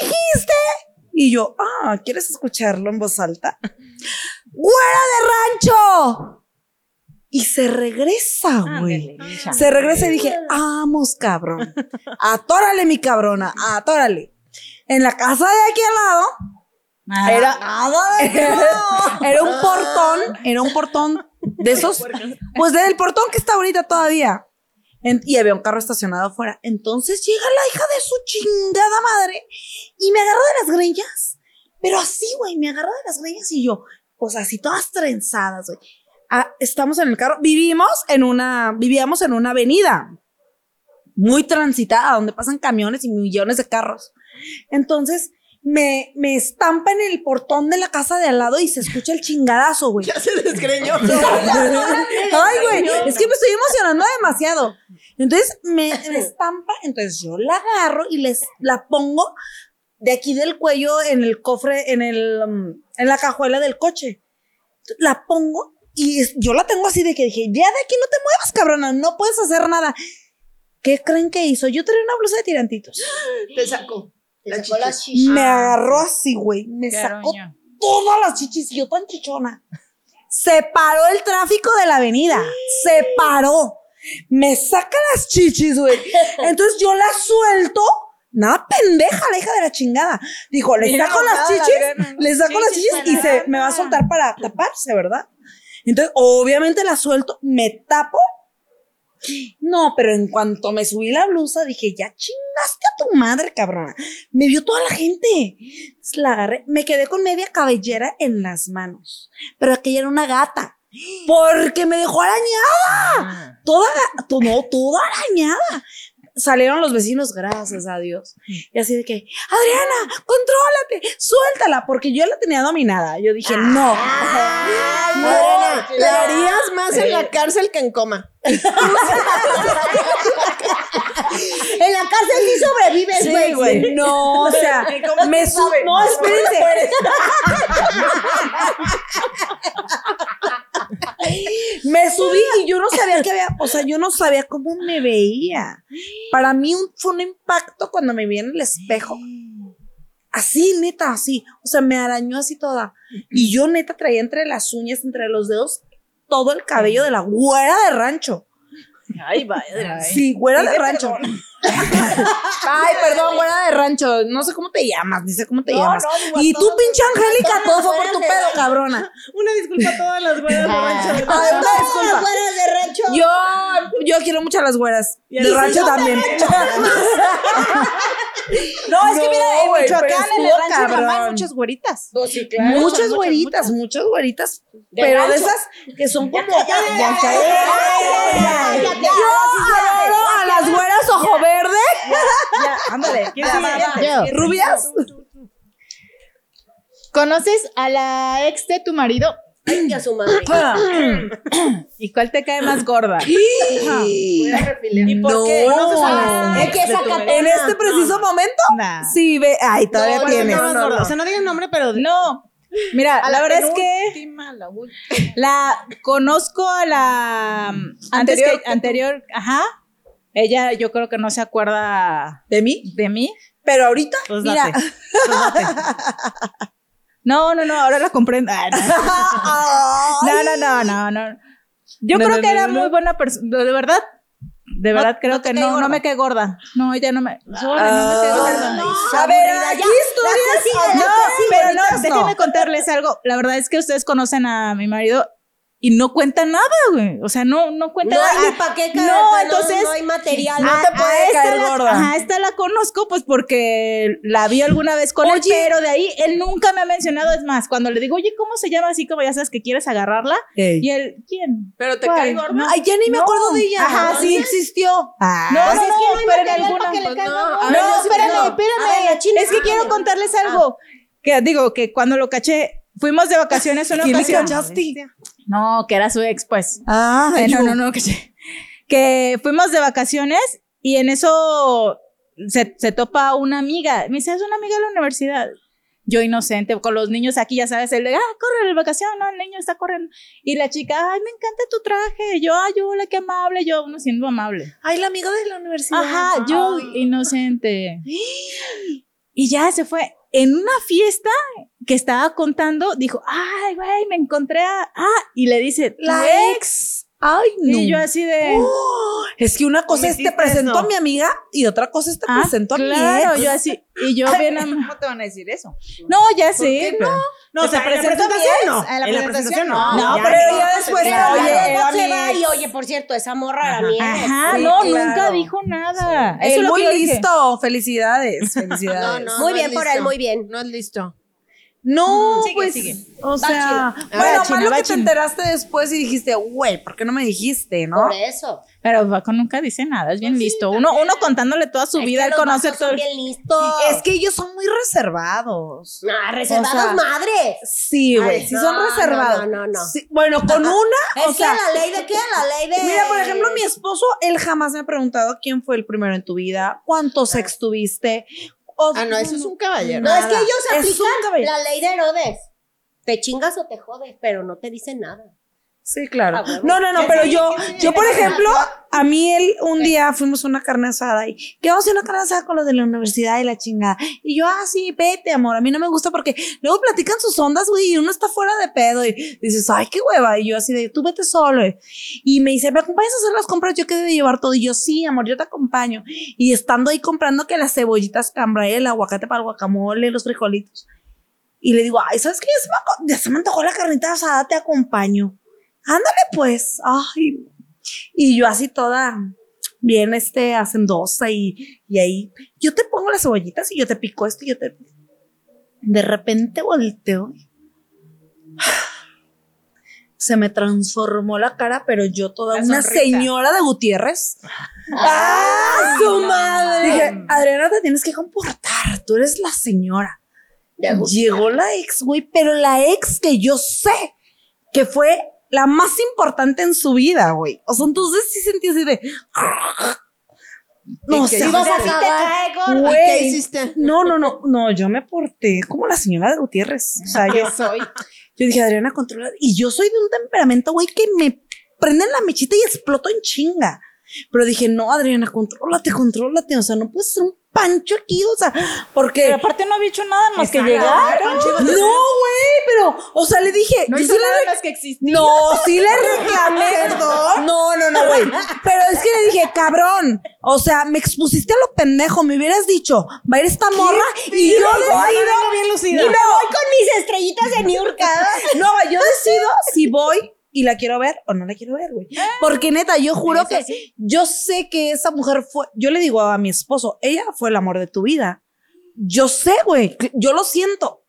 me dijiste? Y yo, ah, ¿quieres escucharlo en voz alta? ¡Güera de rancho! Y se regresa, güey. Se regresa y dije, vamos, cabrón. Atórale, mi cabrona, atórale. En la casa de aquí al lado, era, era un portón, era un portón de esos, pues del portón que está ahorita todavía. Y había un carro estacionado afuera. Entonces llega la hija de su chingada madre y me agarra de las greñas. Pero así, güey, me agarra de las greñas y yo, pues así todas trenzadas, güey. Ah, estamos en el carro. Vivimos en una, vivíamos en una avenida muy transitada donde pasan camiones y millones de carros. Entonces me, me estampa en el portón de la casa de al lado y se escucha el chingadazo, güey. Ya se desgreñó. Ay, güey, es que me estoy emocionando demasiado. Entonces me, me estampa, entonces yo la agarro y les la pongo de aquí del cuello en el cofre, en el, um, en la cajuela del coche. La pongo y es- yo la tengo así de que dije, ya de aquí no te muevas, cabrona, no puedes hacer nada. ¿Qué creen que hizo? Yo traía una blusa de tirantitos. Te sacó. Te sacó las chichis. Me agarró así, güey. Me Qué sacó todas las chichis y yo tan chichona. Se paró el tráfico de la avenida. Se paró. Me saca las chichis, güey. Entonces yo la suelto. Nada pendeja, la hija de la chingada. Dijo, le saco las la chichis, le saco las Chichis y se me va a soltar para taparse, ¿verdad? Entonces, obviamente la suelto, me tapo. No, pero en cuanto me subí la blusa, dije, ya chingaste a tu madre, cabrona. Me vio toda la gente. Entonces la agarré, me quedé con media cabellera en las manos. Pero aquella era una gata. Porque me dejó arañada. Toda, to- no, toda arañada. Salieron los vecinos, gracias a Dios. Y así de que, Adriana, contrólate, suéltala, porque yo la tenía dominada. Yo dije, no. Adriana, la harías más en la cárcel que en coma. En la cárcel sí sobrevives, güey. Sí, güey. No, o sea, me su No, espérense. me subí y yo no sabía que había, o sea, yo no sabía cómo me veía. Para mí un- fue un impacto cuando me vi en el espejo. Así, neta, así. O sea, me arañó así toda. Y yo, neta, traía entre las uñas, entre los dedos, todo el cabello de la güera de rancho. Ay, vaya. Sí, güera de rancho. Ay, perdón, güera de rancho. No sé cómo te llamas, ni sé cómo te llamas. y tú, pinche Angélica, todo fue por tu pedo, cabrona. Una disculpa a todas las güeras de rancho. Ay, Todas las güeras de rancho. Yo, yo quiero mucho a las güeras. De rancho también. No, es que mira, en güey, Michoacán, en el rancho de mamá, hay muchas güeritas. Muchas güeritas, muchas güeritas. Pero de esas que son como. Ya. Yo adoro a las güeras ojo verde. Ya, ándale. Rubias. ¿Conoces a la ex de tu marido? Ay, a su madre. ¿Y cuál te cae más gorda? ¿Y por qué? No se sabe. Es que. En este preciso momento, Nah. sí, ve. Ay, todavía No, tienes. no, no, no. O sea, no digan nombre, pero No. Mira, la, verdad es que la conozco a la antes Anterior que- anterior, ajá. Ella yo creo que no se acuerda ¿De mí? de mí. Pero ahorita, Pues mira. date. Pues date. No, no, no, ahora la comprendo. Ah, no. No, no, no, no, no. Yo No, creo no, que no, era muy buena persona, de verdad. De verdad creo que no, no me cae gorda. No, ella no me. Sorry, no me cae Ah, gorda. no. a ver, aquí ya. historias. No, pero no. déjenme contarles algo. La verdad es que ustedes conocen a mi marido y no cuenta nada, güey. O sea, no, no cuenta No nada. hay ni pa' qué caer, No, entonces. no hay material. No te puede a esta caer la- gorda. Ajá, esta la conozco pues porque la vi alguna vez con él, pero de ahí él nunca me ha mencionado. Es más, cuando le digo, oye, ¿cómo se llama? Así como ya sabes que quieres agarrarla. Y él, ¿quién? Pero te ¿Cuál? cae gorda. No. Ay, ya ni me No. acuerdo de ella. Ajá, sí. existió. Ah. No, Pues no, es que no, no hay pero en material alguna. pa' que le no, No, sí- espérame, ver, china es que quiero contarles algo. Que digo, que cuando lo caché, fuimos de vacaciones una ¿Quién le ocasión. cachaste? No, que era su ex, pues. Ah, Eh, no, no, no, caché. Que fuimos de vacaciones y en eso se, se topa una amiga. Me dice, es una amiga de la universidad. Yo inocente, con los niños aquí, ya sabes, el de, ah, corre la vacación, no, el niño está corriendo. Y la chica, ay, me encanta tu traje. Yo, ay, hola, qué amable. Yo, uno siendo amable. Ay, la amiga de la universidad. Ajá, yo inocente. Y ya se fue. En una fiesta que estaba contando, dijo, ay, güey, me encontré a... Ah, y le dice, ¿tu La ex? Ay, no. Y yo así de... Oh, es que una cosa es te eso. a mi amiga y otra cosa es te ah, presentó a mi claro, yo así, y yo bien No, te van a decir eso? ya sé. No, o sea, en la presentó presentación mi no. En la En la presentación no. no. No, pero ya después Claro, oye, se va y oye, por cierto, esa morra era mi ex. Ajá, Sí, no, claro. nunca dijo nada. Eso es lo muy listo. Felicidades, felicidades. No, no. Muy bien por él, muy bien. No es listo. No, Sigue, pues, sigue. o sea, bueno, Va, malo va, que te enteraste después y dijiste, güey, ¿por qué no me dijiste, no? Por eso. Pero Paco nunca dice nada, es bien listo. Uno, uno contándole toda su Es vida, él conoce todo. son bien listos. Es que ellos son muy reservados. Ah, reservados O sea, madres. Sí, güey, sí no, son reservados. no, no, no. Sí, bueno, con una, Es o sea, que la ley de qué? La ley de. Mira, por ejemplo, mi esposo, él jamás me ha preguntado quién fue el primero en tu vida, cuántos ex tuviste. Ah, no, eso es un caballero. No, es que ellos aplican la ley de Herodes. Te chingas o te jodes, pero no te dicen nada. Sí, claro. Ah, huevo. No, no, no, pero yo, yo, por ejemplo, a mí él, un día fuimos a una carne asada y que vamos a hacer una carne asada con los de la universidad y la chingada. Y yo, ah, sí, vete, amor. A mí no me gusta porque luego platican sus ondas, güey, y uno está fuera de pedo y dices, ay, qué hueva. Y yo así de, tú vete solo. Y me dice, ¿me acompañas a hacer las compras? Yo quedé de llevar todo. Y yo, sí, amor, yo te acompaño. Y estando ahí comprando que las cebollitas cambra, el aguacate para el guacamole, los frijolitos. Y le digo, ay, ¿sabes qué? Ya se me, ya se me antojó la carnita asada, te acompaño. Ándale, pues. Ay. Y yo así toda bien, este, hacendosa y, y ahí, yo te pongo las cebollitas y yo te pico esto y yo te... De repente volteo. se me transformó la cara, pero yo toda La una sonrisa. señora de Gutiérrez. ¡Ah, su madre! Dije, Adriana, te tienes que comportar, tú eres la señora. Llegó la ex, güey, pero la ex que yo sé que fue la más importante en su vida, güey. O sea, entonces sí sentí así de... No, ¿Y qué sé. ¿Qué hiciste? no, no, no, no, yo me porté como la señora de Gutiérrez. O sea, yo, soy? yo dije, Adriana, controla. Y yo soy de un temperamento, güey, que me prenden la mechita y exploto en chinga. Pero dije, no, Adriana, contrólate, contrólate. O sea, no puedes ser un pancho aquí, o sea, porque. Pero aparte no había hecho nada más que llegar. no, güey, pero, o sea, le dije, No yo hizo sí le nada más que existir. no, sí le reclamé. No, no, no, güey. Pero es que le dije, cabrón. O sea, me expusiste a lo pendejo. Me hubieras dicho, va a ir esta morra y yo Ay, decido. vengo bien lucida. Y me voy con mis estrellitas de New York. No, yo decido si voy y la quiero ver o no la quiero ver, güey. Porque neta, yo juro que sí. yo sé que esa mujer fue. Yo le digo a mi esposo, ella fue el amor de tu vida. Yo sé, güey. Yo lo siento.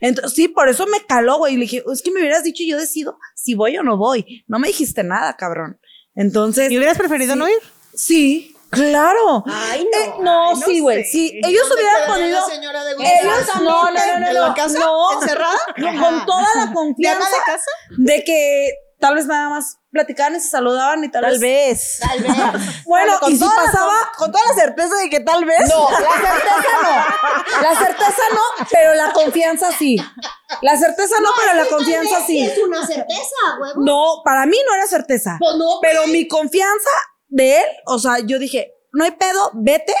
Entonces, sí, por eso me caló, güey. Y le dije, es que me hubieras dicho, yo decido si voy o no voy. No me dijiste nada, cabrón. Entonces, ¿Y hubieras preferido no ir? sí, claro. Ay, Eh, no. no, Ay, no sí, güey. Sí, ellos hubieran podido. La señora de Ellos, no, no, no, no, ¿En la casa? no. ¿Encerrada? No, con toda la confianza de casa? de que tal vez nada más platicaban y se saludaban y tal, Tal vez. vez. Tal vez. Bueno, y si la- pasaba. con toda la certeza de que tal vez. No, la certeza no. La certeza no, pero la confianza sí. La certeza no, pero la confianza sí. Es una certeza, huevo. No, para mí no era certeza. Pues no, Pero mi confianza de él, o sea, yo dije, no hay pedo, vete.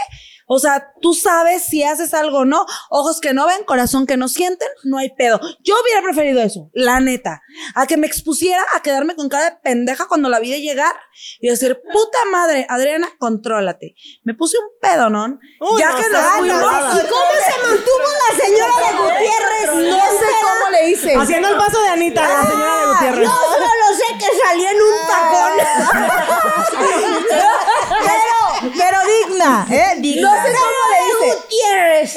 O sea, tú sabes si haces algo o no. Ojos que no ven, corazón que no sienten, no hay pedo. Yo hubiera preferido eso, la neta. A que me expusiera a quedarme con cara de pendeja cuando la vi de llegar y decir, puta madre, Adriana, contrólate. Me puse un pedo, ¿no? Uy, ya no, que nada. ¿Y cómo se mantuvo la señora de Gutiérrez? No sé cómo le hice. Haciendo el paso de Anita, la señora de Gutiérrez. Yo solo sé que salí en un tacón. Pero, pero ¿eh? No sé cómo le hice. Gutiérrez.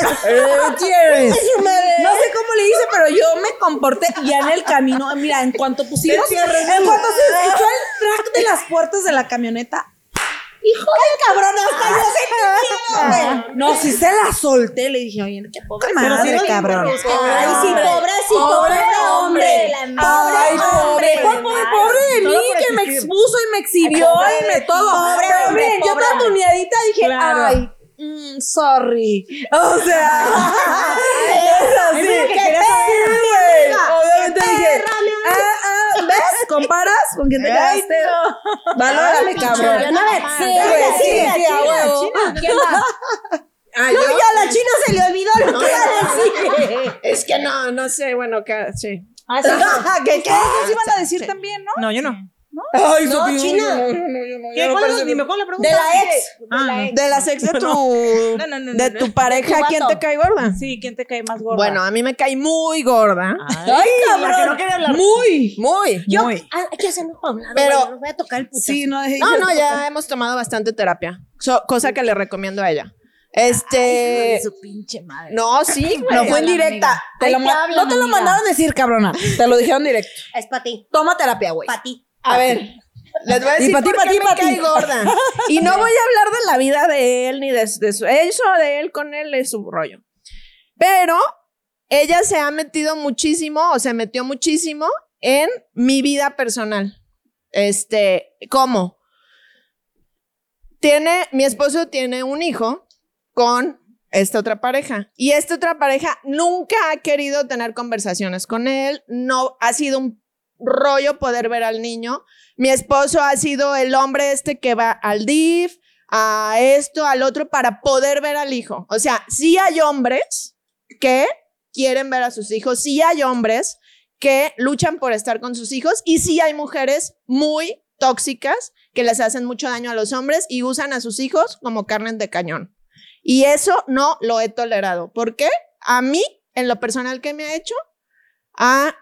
Gutiérrez. Su madre. No sé cómo le hice, pero yo me comporté ya en el camino. Mira, en cuanto pusimos, en cuanto se escuchó el track de las puertas de la camioneta. Hijo de cabrón, hasta yo güey. No, si se la solté, le dije, oye, qué poca madre, cabrón. Ay, sí, pobre hombre. Ay, Pobre pobre, hombre. pobre, pobre de mí, que me expuso y me exhibió y me todo. Pobre Pero hombre, yo pobre dije, ay, mm, sorry. O sea, sí. qué perra. Obviamente dije, perra, mi ah, ah, ¿ves? ¿Comparas con quién te quedaste? Valórame, cabrón. Yo no me- Sí, güey, sí, sí. Ah, No, yo- ya a la china se le olvidó lo que iba a decir. Es que no, no sé, bueno, que sí. ¿Qué, qué? Ellos iban a decir también, ¿no? No, yo no. Ay, No, Sofía, China. no, no, no, yo no, ¿Qué? no ¿Cuál es? parece- Dime, ¿cuál es la pregunta? De la ex. Ah, no. De la sex de tu, No, no, no, de no, tu no. pareja, De tu ¿quién te cae gorda? Sí, ¿quién te cae más gorda? Bueno, a mí me cae muy gorda. Ay, la que no quería hablar. Muy. Muy. Yo, Muy. ah, hay que hacernos pa' un lado, Pero- nos voy a tocar el putazo. Sí, no, No, no, ya hemos tomado bastante terapia. So- cosa que le recomiendo a ella. Este. Su pinche madre. No, sí. No fue. Te Ahí lo te ma- hablan, no te lo amiga. mandaron decir, cabrona. Te lo dijeron directo. Es para ti, Toma terapia, güey. para ti. A ver, les voy a decir pa' ti, por qué ti, me pa' ti. cae gorda. Y no voy a hablar de la vida de él ni de, de su... Eso de él con él es su rollo. Pero ella se ha metido muchísimo o se metió muchísimo en mi vida personal. Este, ¿cómo? Tiene, mi esposo tiene un hijo con esta otra pareja. Y esta otra pareja nunca ha querido tener conversaciones con él. No ha sido un rollo poder ver al niño. Mi esposo ha sido el hombre este que va al DIF, a esto, al otro, para poder ver al hijo. O sea, sí hay hombres que quieren ver a sus hijos, sí hay hombres que luchan por estar con sus hijos y sí hay mujeres muy tóxicas que les hacen mucho daño a los hombres y usan a sus hijos como carne de cañón. Y eso no lo he tolerado. ¿Por qué? A mí, en lo personal que me ha hecho, ha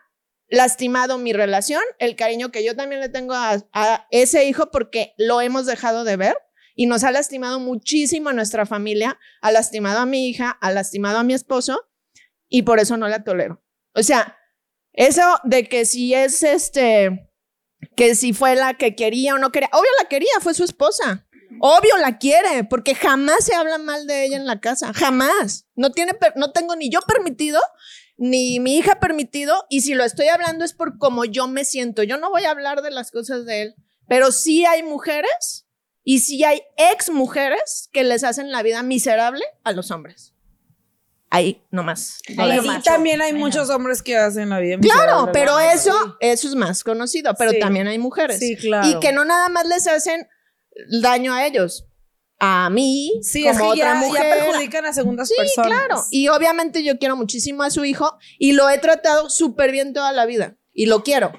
lastimado mi relación, el cariño que yo también le tengo a, ese hijo porque lo hemos dejado de ver y nos ha lastimado muchísimo a nuestra familia, ha lastimado a mi hija, ha lastimado a mi esposo y por eso no la tolero. O sea, Eso de que si es este, que si fue la que quería o no quería, obvio la quería, fue su esposa. Obvio la quiere, porque jamás se habla mal de ella en la casa, jamás. No tiene, no tengo ni yo permitido, ni mi hija permitido, y si lo estoy hablando es por cómo yo me siento. Yo no voy a hablar de las cosas de él, pero sí hay mujeres y sí hay ex mujeres que les hacen la vida miserable a los hombres. Ahí nomás. Ahí Ahí sí. También hay muchos hombres que hacen la vida Claro, miserable, pero ¿verdad? eso, eso es más conocido, pero Sí. también hay mujeres. Sí, claro. Y que no nada más les hacen daño a ellos, a mí, Sí, es como que ya, otra ya mujer. perjudican a segundas Sí, personas. claro. Y obviamente yo quiero muchísimo a su hijo y lo he tratado súper bien toda la vida. Y lo quiero,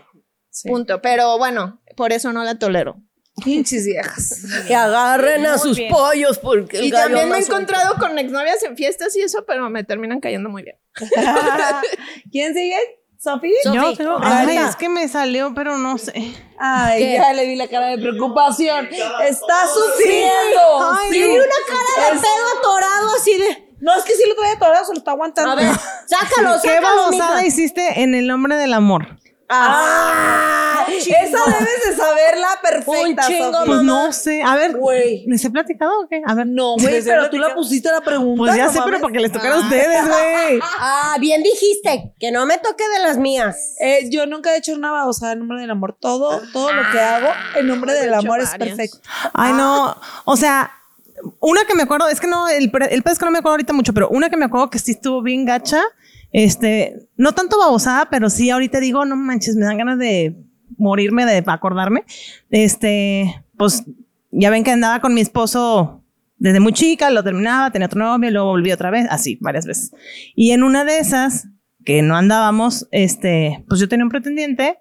Sí. punto. Pero bueno, por eso no la tolero. Pinches viejas. Que agarren a sus pollos porque el Y gallo también me he suelto. encontrado con exnovias en fiestas y eso, pero me terminan cayendo muy bien. ¿Quién sigue? ¿Sofi? Yo tengo- Marta. ay, es que me salió, pero no sé. Ay, ¿Qué? ya le vi la cara de preocupación. Está sufriendo. Ay, Tiene una cara de Es- pedo atorado así de. No, es que sí lo trae atorado, se lo está aguantando. A ver, sácalo, ¿Qué sácalo, babosada mija. hiciste en el nombre del amor? Ah, esa debes de saberla perfecta, Un chingo, Sofi. Pues mamá. no sé. A ver, Güey. ¿les he platicado o qué? A ver. No, güey, pero tú la pusiste la pregunta. Pues ya no sé, pero para que les tocara a ustedes, güey. Ah, bien dijiste. Que no me toque de las mías. Eh, yo nunca he hecho una babosada en nombre del amor. Todo, todo lo que hago en nombre del amor es perfecto. Ay, no. O sea, una que me acuerdo, es que no, el, el pedo es que no me acuerdo ahorita mucho, pero una que me acuerdo que sí estuvo bien gacha. Este, no tanto babosada, pero sí ahorita digo, no manches, me dan ganas de morirme de acordarme. Este, pues ya ven que andaba con mi esposo desde muy chica, lo terminaba, tenía otro novio, luego volví otra vez, así, varias veces. Y en una de esas, que no andábamos, este, pues yo tenía un pretendiente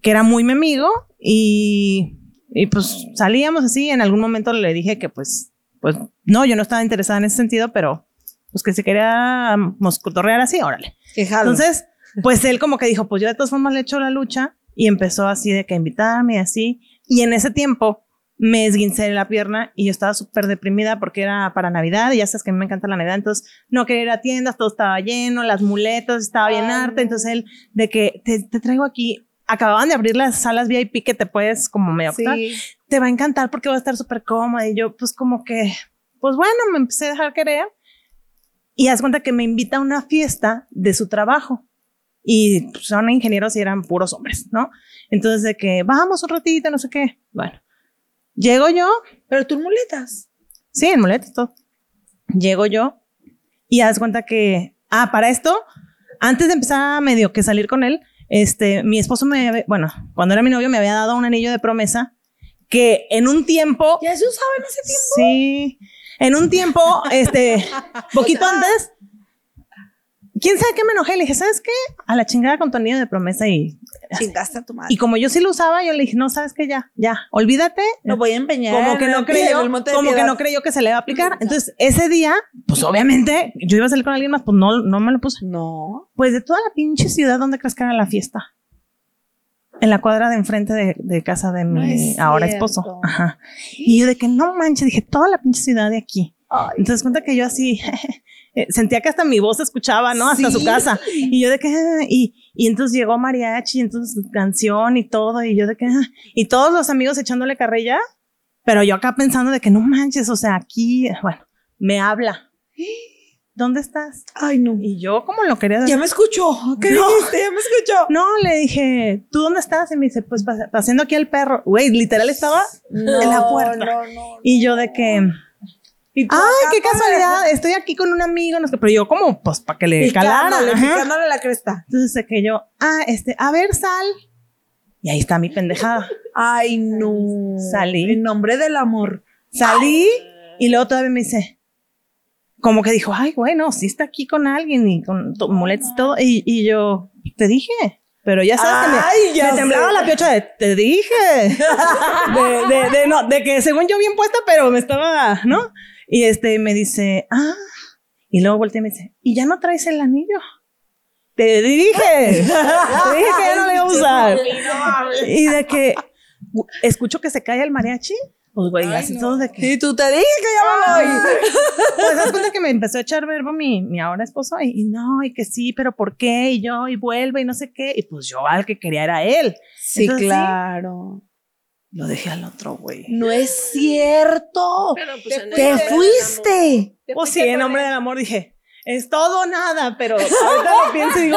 que era muy mi amigo y, y pues salíamos así. En algún momento le dije que pues, pues no, yo no estaba interesada en ese sentido, pero pues que si queríamos cotorrear así, órale. Entonces, pues él como que dijo, pues yo de todas formas le echo la lucha y empezó así de que invitarme y así. Y en ese tiempo me esguincé la pierna y yo estaba súper deprimida porque era para Navidad y ya sabes que a mí me encanta la Navidad, entonces no quería ir a tiendas, todo estaba lleno, las muletas, estaba bien harta, entonces él de que te, te traigo aquí, acababan de abrir las salas VIP que te puedes como medio acostar, sí. te va a encantar porque va a estar súper cómoda y yo pues como que, pues bueno, me empecé a dejar querer y haz cuenta que me invita a una fiesta de su trabajo y pues, son ingenieros y eran puros hombres, ¿no? Entonces de que vamos un ratito, no sé qué. Bueno, llego yo, Pero tú en muletas. sí, en muletas, todo. Llego yo y haz cuenta que, ah, para esto, antes de empezar a medio que salir con él, este, mi esposo me, había- bueno, cuando era mi novio me había dado un anillo de promesa que en un tiempo, Ya se usaba en ese tiempo. sí, en un tiempo, este, poquito antes, quién sabe qué me enojé, le dije, ¿sabes qué? A la chingada con tu anillo de promesa y, Chingaste a tu madre. y como yo sí lo usaba, yo le dije, no, ¿sabes qué? Ya, ya, olvídate. Lo voy a empeñar. como que no creyó, como que no creyó que se le iba a aplicar. Entonces, ese día, pues obviamente, yo iba a salir con alguien más, pues no, no me lo puse. No. Pues de toda la pinche ciudad, ¿dónde crees que era la fiesta? En la cuadra de enfrente de, de casa de No mi es ahora cierto. esposo. Ajá. Y yo de que no manches, dije, toda la pinche ciudad de aquí. Entonces cuenta que yo así eh, sentía que hasta mi voz se escuchaba, ¿no? Hasta su Sí. casa. Y yo de que, ah, y, y entonces llegó mariachi, entonces su canción y todo, y yo de que, ah, y todos los amigos echándole carrilla, pero yo acá pensando de que no manches, o sea, aquí, bueno, me habla. ¿Dónde estás? Ay, no. Y yo como lo quería Ya me escuchó. ¿Qué No. dijiste? Ya me escuchó. no, le dije, ¿tú dónde estás? Y me dice, pues paseando aquí al perro. Güey, literal estaba en la puerta. No, no. Y yo de que, ay, acá qué casualidad, estoy aquí con un amigo, no sé, pero yo como, pues, para que le calara. Picándole, ajá. picándole la cresta. Entonces de que yo, ah, este, a ver, sal. Y ahí está mi pendejada. Ay, no. Salí. En nombre del amor. Salí y luego todavía me dice, como que dijo, ay, bueno, sí está aquí con alguien y con muletas y todo. Y, y yo, te dije. Pero ya sabes que me- Ay, ya me, temblaba la piocha de, te dije. De, de, de, no, de que según yo bien puesta, pero me estaba, ¿no? Y este me dice, ah. Y luego volteé y me dice, ¿y ya no traes el anillo? Te dije. te dije que ya no le iba a usar. Y de que escucho que se cae el mariachi. Pues, güey, así todos de que. Y tú te dije que ya me voy. Pues, das cuenta que me empezó a echar verbo mi, mi ahora esposo y, y no, y que sí, pero ¿por qué? Y yo, y vuelve, y no sé qué. Y pues yo al que quería era él. Sí, Entonces, claro. Lo dejé al otro, güey. No es cierto. pues, Te fuiste. Pues sí, en nombre del amor dije, es todo o nada, pero ahorita lo pienso y digo,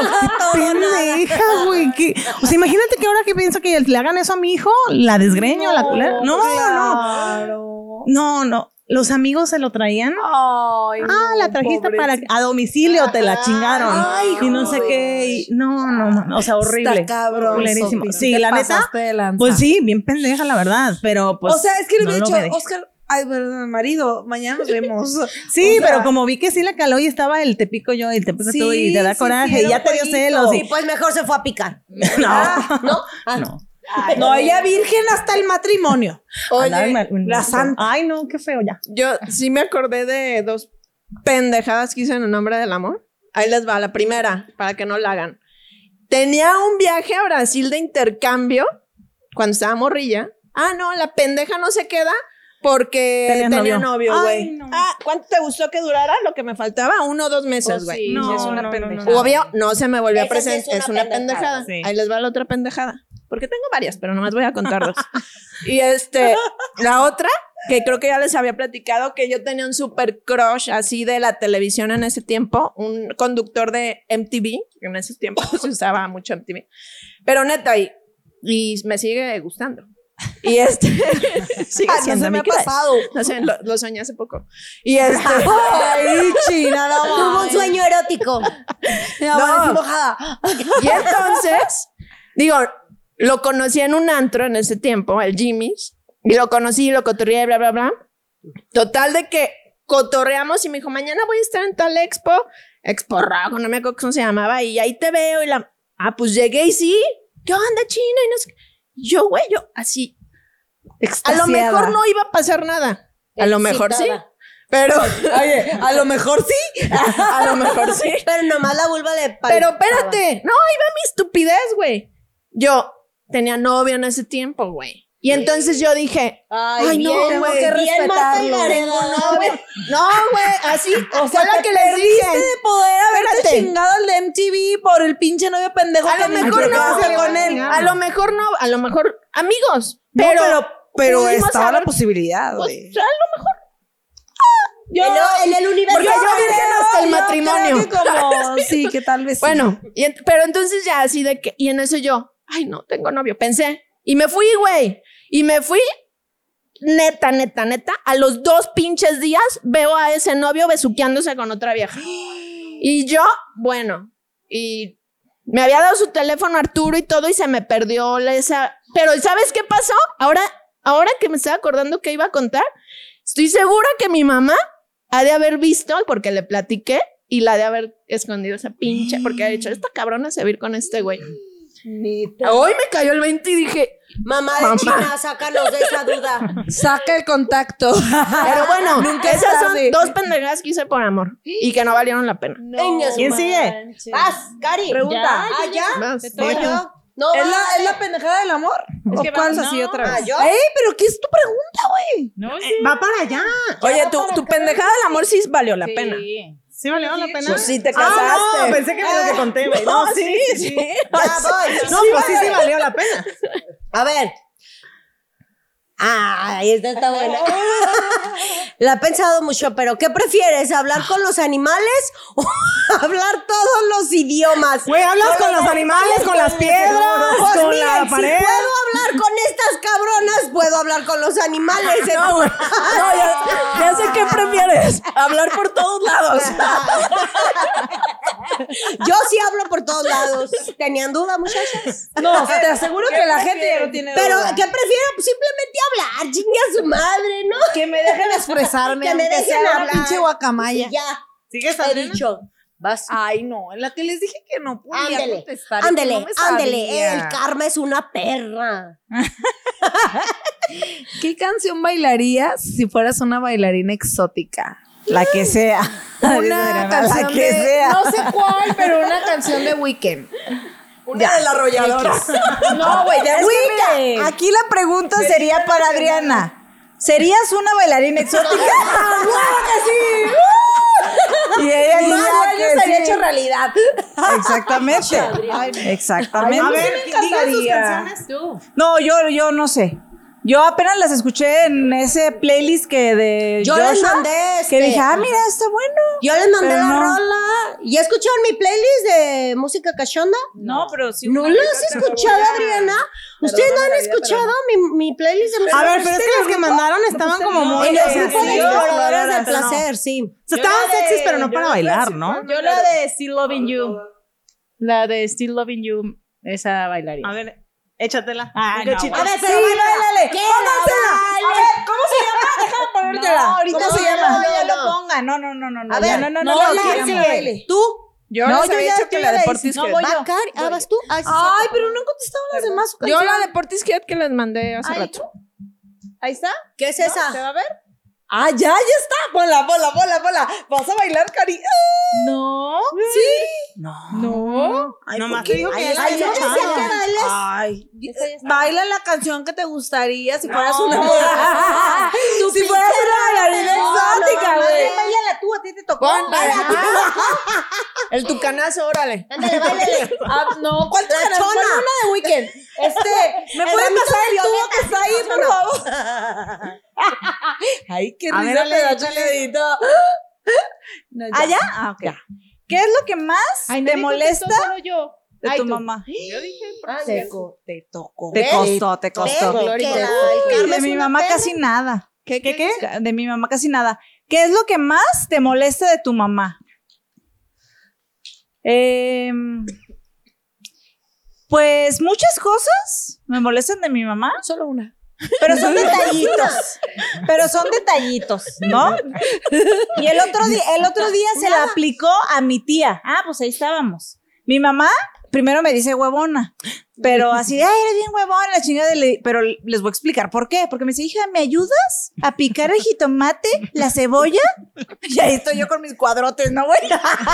qué pendeja, güey. qué- O sea, imagínate que ahora que pienso que le hagan eso a mi hijo, la desgreño, la culera. No, no, Claro. no, no. Los amigos se lo traían. Ay, Ah, la trajiste para a domicilio, te la chingaron. Ay, y no sé qué. y- no, no, no, o sea, horrible. Está cabrón. Sí, la neta. Pues sí, bien pendeja, la verdad. Pero pues. o sea, es que le no hubiera lo dicho, veré. Oscar, ay, perdón, marido, mañana nos vemos. Sí, o sea- pero como vi que sí la caló y estaba el te pico yo y el te pico Sí, tú y te da sí, coraje sí, y ya te dio celos. Y pues mejor se fue a picar. no, ¿No? Ah, no. No, ella virgen hasta el matrimonio. Oye, la santa. Ay, no, qué feo ya. Yo sí me acordé de dos pendejadas que hice en el nombre del amor. Ahí les va, la primera, para que no la hagan. Tenía un viaje a Brasil de intercambio cuando estaba morrilla. Ah, no, la pendeja no se queda porque Tenías tenía novio. güey. no. Ah, ¿cuánto te gustó que durara? Lo que me faltaba, uno o dos meses, Pues güey. sí, No, es una no, pendejada. Obvio, no se me volvió a presentar. es es una una pendejada. pendejada, sí. Ahí les va la otra pendejada. Porque tengo varias, pero nomás voy a contar dos. y este, la otra, que creo que ya les había platicado, que yo tenía un super crush así de la televisión en ese tiempo, un conductor de MTV, que en ese tiempo se usaba mucho MTV. Pero neta, y, y me sigue gustando. Y este, sigue Ah, no se me mi ha crush. pasado. No sé, lo, lo soñé hace poco. Y este, Ay, china, no Tuvo un sueño erótico. No. Y entonces, digo, lo conocí en un antro en ese tiempo, el Jimmy's, y lo conocí, lo cotorreé, bla, bla, bla. Total de que cotorreamos y me dijo, mañana voy a estar en tal expo, expo rojo, no me acuerdo cómo se llamaba, y ahí te veo, y la, ah, pues llegué y sí, ¿qué onda, China? Y no sé qué. Yo, güey, yo, así, a lo mejor no iba a pasar nada, a lo mejor sí, pero, Oye, a lo mejor sí. a lo mejor sí. Pero nomás la vulva le Pero espérate, no, ahí va mi estupidez, güey. Yo tenía novio en ese tiempo, güey. Y entonces yo dije, Ay, Ay, no, güey, que bien respetarlo. No, güey, así, o sea, la te que les dije. de poder haberte chingado al de MTV por el pinche novio pendejo A que lo mejor no, con él. a lo mejor no, a lo mejor amigos, No, pero, pero, estaba la posibilidad, pues, güey. a lo mejor. En, lo- en el universo. Porque yo virgen hasta el yo matrimonio. que como, sí, que tal vez. Bueno, y pero entonces ya así de que, y en eso yo, ay, no, tengo novio, pensé, y me fui, güey, y me fui, neta, neta, neta, a los dos pinches días veo a ese novio besuqueándose con otra vieja. Y yo, bueno, y me había dado su teléfono Arturo y todo, y se me perdió esa, pero ¿sabes qué pasó? Ahora, ahora que me estaba acordando que iba a contar, estoy segura que mi mamá ha de haber visto, porque le platiqué, y la de haber escondido esa pinche, porque ha dicho, esta cabrona se va a ir con este güey. Hoy me cayó el 20 y dije, Mamá de Mamá. China, sácanos de esa duda. Saca el contacto. pero bueno, Nunca es esas son dos pendejadas que hice por amor y que no valieron la pena. ¿Quién sigue? Vas, Cari. Pregunta. ¿Ya? Ah, ya. Vas, Voy vas. yo. No, ¿Es la, vas. ¿Es la pendejada del amor? ¿O que cuál es así no. otra Ah, vez? ¿yo? ¡Ey, pero qué es tu pregunta, güey! No, sí. Eh, Va para allá. Oye, tu, tu pendejada del amor sí valió la pena. Sí. ¿Sí valió la pena? Pues sí, te Ah, casaste. no, pensé que era lo que conté, güey. No, sí, sí. Ya voy. No, pues sí, sí valió la pena. A ver. Ah, esta está buena. La he pensado mucho, pero ¿qué prefieres? ¿Hablar con los animales o hablar todos los idiomas? Güey, hablas con los animales, con las piedras, Pues con miren, la si pared. puedo hablar con estas cabronas, puedo hablar con los animales. No, güey. No, ya, ya sé qué prefieres. Hablar por todos lados. Yo sí hablo por todos lados. ¿Tenían duda, muchachas? No, te aseguro que la gente ya no tiene Pero, duda. ¿qué prefiero? Simplemente hablar, chingue a su madre, ¿no? Que me dejen expresarme, Que me dejen sea una hablar. pinche guacamaya. Ya, ¿Sigues he Adriana? dicho. Vas. Ay, no, en la que les dije que no podía Ándele, contestar. ándele, no ándele. El karma es una perra. ¿Qué canción bailarías si fueras una bailarina exótica? La que sea. Una canción la que de- sea. No sé cuál, pero una canción de Weekend. Una del arrollador. No, güey, ya es que Wicca. mire. Aquí la pregunta sería para Adriana. ¿Serías una bailarina exótica? Y ella Mi diría que sería sí. hecho realidad. Exactamente. Exactamente. A ver, me digan sus canciones tú. No, yo, yo no sé. Yo apenas las escuché en ese playlist que de Yo les mandé que este- dije, ah, mira, está bueno. Yo les mandé Pero la no. rola. ¿Y escucharon mi playlist de música cachonda? No, pero sí. ¿No una la vez has escuchado, Adriana? ¿Ustedes no han escuchado mi, mi playlist de música A ver, pero es que las que mandaron estaban como muy. En los grupos de sí, exploradores del pero no. placer, sí. O sea, estaban sexys, pero no para bailar, ¿no? Yo la de Still Loving You. La de Still Loving You, esa bailaría. A ver, échatela. Ah, no. A ver, Sí, pero. ¿Qué? Póngansela. A ver, ¿cómo se llama? Déjame ponértela. No, ahorita no, se llama. no, ya no. lo ponga. No, no, no, no, no. A ver, no, no, no. no, no, baile. ¿Tú? Yo No, les yo había ya- que la de. Portishead. No, voy yo. Ah, vas tú. Ay, pero no contestaban las demás. Yo la de Portishead que les mandé hace rato. Ahí está. ¿Qué es esa? ¿Se va a ver? Ah, ya, ya está. Ponla, ponla, ponla, ponla. Vas a bailar, Cari. No. No. No. Ay, digo que Ay, no decía que bailes. Ay, baila la canción que te gustaría si fueras una Si fueras una bailarina exótica, güey. Bailala tú, a ti te tocó. El tucanazo, órale. Ándale, bailale. Ah, no, ¿cuál tucanazo? una de Weekend. Este, ¿me puede pasar el tubo que está ahí, por favor? Ay, qué risa me da. Chaledito. ¿Ah, ya? Ah, ok. ¿Qué es lo que más te molesta yo. de Ay, tu tú. mamá? Sí. co- te tocó. Te costó, te costó. Uy, de mi mamá pena. casi nada. ¿Qué, qué, qué? De mi mamá casi nada. ¿Qué es lo que más te molesta de tu mamá? Em, pues muchas cosas me molestan de mi mamá, Solo una. pero son detallitos. Pero son detallitos, ¿no? Y el otro día, el otro día se la aplicó a mi tía. Ah, pues ahí estábamos. Mi mamá primero me dice huevona, pero así de, ay, eres bien huevona, la chingada. le- Pero les voy a explicar por qué. Porque me dice, hija, ¿me ayudas a picar el jitomate, la cebolla? Y ahí estoy yo con mis cuadrotes, ¿no, güey?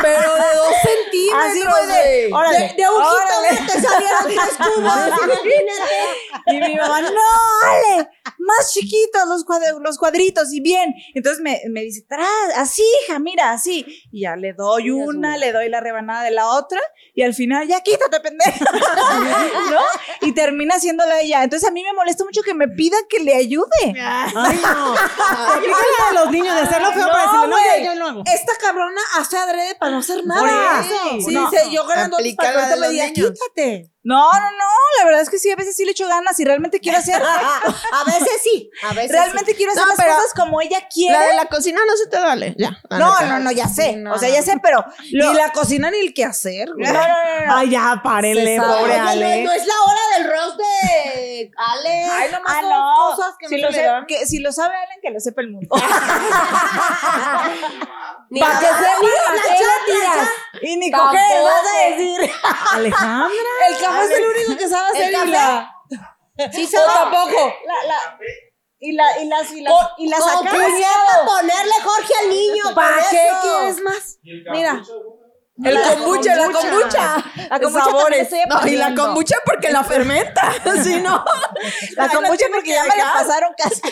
Pero de dos centímetros, Así, de, órale, De, de un jitomate salieron tres cubos. Y mi mamá, no, Ale, más chiquitos los, los cuadritos y bien. Entonces me, me dice, tras, así, hija, mira, así. Y ya le doy una, le doy la rebanada de la otra y al final, ya quítate, pendeja. ¿No? Y termina haciéndola ella. Entonces a mí me molesta mucho que me pida que le ayude. Ay, no. A los niños de hacerlo feo para decirle, no, ya, yo lo hago. Esta cabrona hace adrede para no hacer Por nada. eso. Sí, No. dice, yo ganando para me los diga, quítate. No, no, no, la verdad es que sí, a veces sí le echo ganas y realmente quiero hacer, A veces sí, a veces realmente quiero hacer No, las cosas como ella quiere. La de la cocina no se te vale. Ya. No, no, no, ya sé. Sí, no, o sea, no. ya sé, pero ni la cocina ni el qué hacer. No, no, no, no. Ay, ya, sabe. pobre no, Ale. No es la hora del roast de Ale. Ay, nomás Ah, son no. cosas que Si no lo se. Que, si lo sabe Alan, que lo sepa el mundo. Ni Para que se la ¿qué? Y ni Tampoco. vas a decir. Alejandra. El café es el único que sabe hacer ¿El y la... Sí, O sabe. tampoco. La, la, y, la, y las, y las, y las Con saca que sepa ponerle Jorge al niño. ¿Para qué eso. quieres más? Mira. El La kombucha, la kombucha. La kombucha Sabores. No, y la kombucha porque la fermenta. Si no. La kombucha porque ya me la pasaron casi.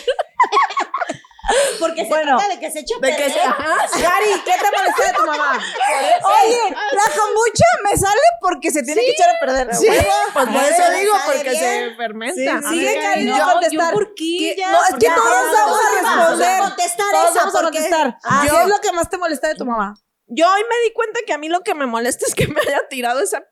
Porque se Bueno, trata de que se eche De que se. Ajá. Gary, ¿qué te molesta de tu mamá? Oye, la kombucha me sale porque se tiene que echar a perder. Sí, pues por eso digo, porque bien. se fermenta. Sí, sigue Cari, no contestar. No, es que todos vamos a Vamos a responder. contestar Todos esa, vamos a contestar. ¿Qué es lo que más te molesta de tu mamá? Yo hoy me di cuenta que a mí lo que me molesta es que me haya tirado esa.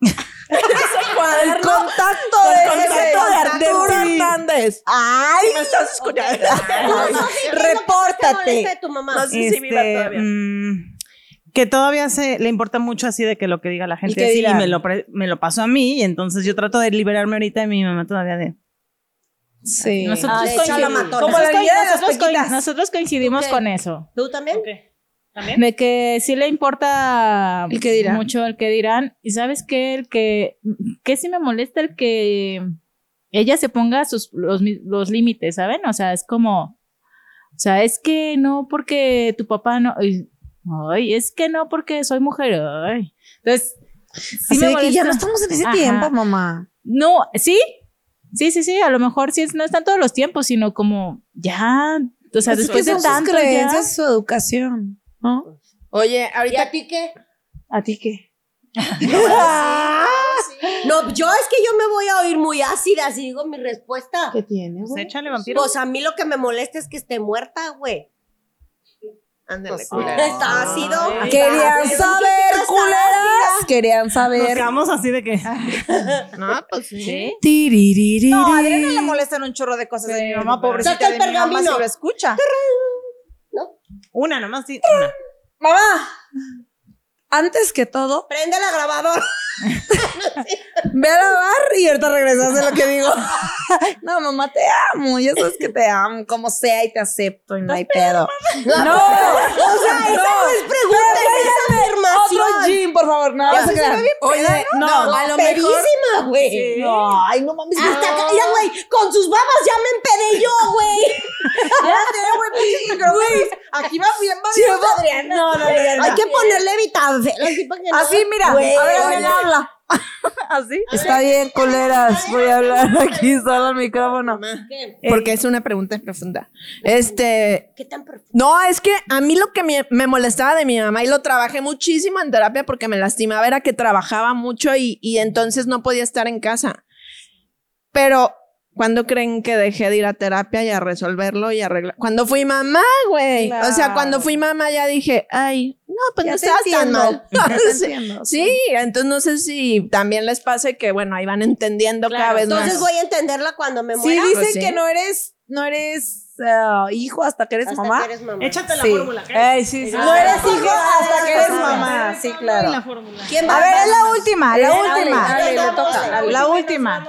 ese cuaderno. El contacto con de contacto ese- de Arturo. Hernández. Ay, ¿Me estás escuchando? Repórtate. molesta de tu mamá. No sé si viva Este, todavía. mm, que todavía se le importa mucho así de que lo que diga la gente así, y me lo, pre- me lo pasó a mí y entonces yo trato de liberarme ahorita de mi mamá todavía de Sí. nosotros, Ah, coincidimos- con eso ¿Tú también? De que sí le importa El que dirán. mucho el que dirán y sabes qué el que que sí me molesta el que ella se ponga sus los, los límites saben o sea es como o sea es que no porque tu papá no ay, ay, es que no porque soy mujer ay. entonces sí Así me de que ya no estamos en ese Ajá. tiempo, mamá. no sí Sí, sí, sí, a lo mejor sí es- no están todos los tiempos, sino como ya, o sea, después de tanto ya. creencias, su educación, ¿no? Oye, ¿Y ahorita a ti qué? ¿A ti qué? No, yo es que yo me voy a oír muy ácida si digo mi respuesta. ¿Qué tienes? Pues échale vampiro. Pues a mí lo que me molesta es que esté muerta, güey. Ándale, Pues, culera. Está ácido. Querían Está saber, culeras. Querían Nos saber. quedamos así de que. No, pues sí. Tiriririri. No, a Adriana le molestan un chorro de cosas de mi mamá, pobrecita Saca el de mi mamá si pergamino. lo escucha. Una, nomás sí. Una. Mamá, antes que todo, Prende la grabadora. ve a lavar y ahorita regresas de lo que digo. no, mamá, te amo. Ya sabes que te amo, como sea, y te acepto y no hay pedo. No, O sea, esa no es pregunta, esa es afirmación. Otro gym, por favor, no, no se crean. Oye, no, a lo mejor. Güey. No, ay, no mames. Hasta acá, mira, güey, con sus babas ya me empedé yo, güey. Aquí va bien, va Sí, bien. va- Adriana. No, no, Adriana. Hay que ponerle evitable. Así, no- Así, mira. Güey, a ver, oye. Adriana, habla. ¿Así? Está bien, culeras. Voy a hablar aquí solo al micrófono. ¿Qué? Porque es una pregunta profunda. Este, ¿Qué tan profundo? No, es que a mí lo que me, me molestaba de mi mamá y lo trabajé muchísimo en terapia porque me lastimaba era que trabajaba mucho y, y entonces no podía estar en casa. Pero, ¿cuándo creen que dejé de ir a terapia y a resolverlo y arreglar? Cuando fui mamá, güey. O sea, cuando fui mamá ya dije, ay, no, pues Ya no estás tan mal. Sí. entonces no sé si también les pase que, bueno, ahí van entendiendo cada vez Entonces más. voy a entenderla cuando me Sí, muera. dicen Pues sí. que no eres, no eres ah, hijo hasta que eres hasta mamá. que eres mamá. Échate la Sí. fórmula. sí. No eres hijo hasta que eres mamá. Sí, claro. La fórmula. ¿Quién va A ver, es la última, la última. La última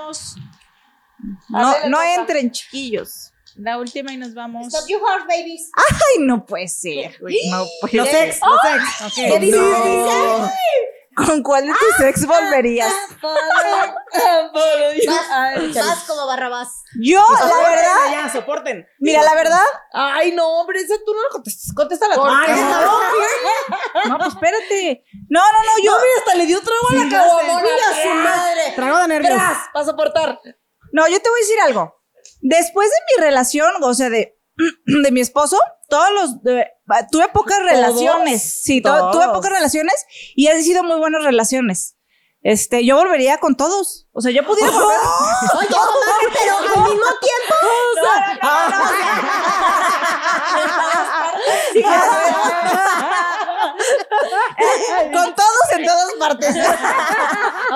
nos vamos. No, no entren, chiquillos. La última y nos vamos. Stop your heart, babies. Ay, no puede ser. No puede Los ser. ex, los ex. ¿Qué ok. dice? No. ¿Con cuál de tus ex volverías? Vas, como Barrabás. Yo, la verdad, Ya, soporten. mira, la verdad, Ay, no, hombre, esa tú no la contestas. Contesta la Ay, no, pues espérate. No, no, no, yo. hasta le dio trago a la Sí, caguamona. Mira su madre. Trago de nervios. Tras, para soportar. No, yo te voy a decir algo. Después de mi relación, o sea, de, de mi esposo, todos los. de- tuve pocas relaciones. Sí, to- tuve pocas relaciones y han sido muy buenas relaciones. Este, yo volvería con todos. O sea, yo pudiera volver. Oye, comadre, pero al mismo tiempo. con todos en todas partes.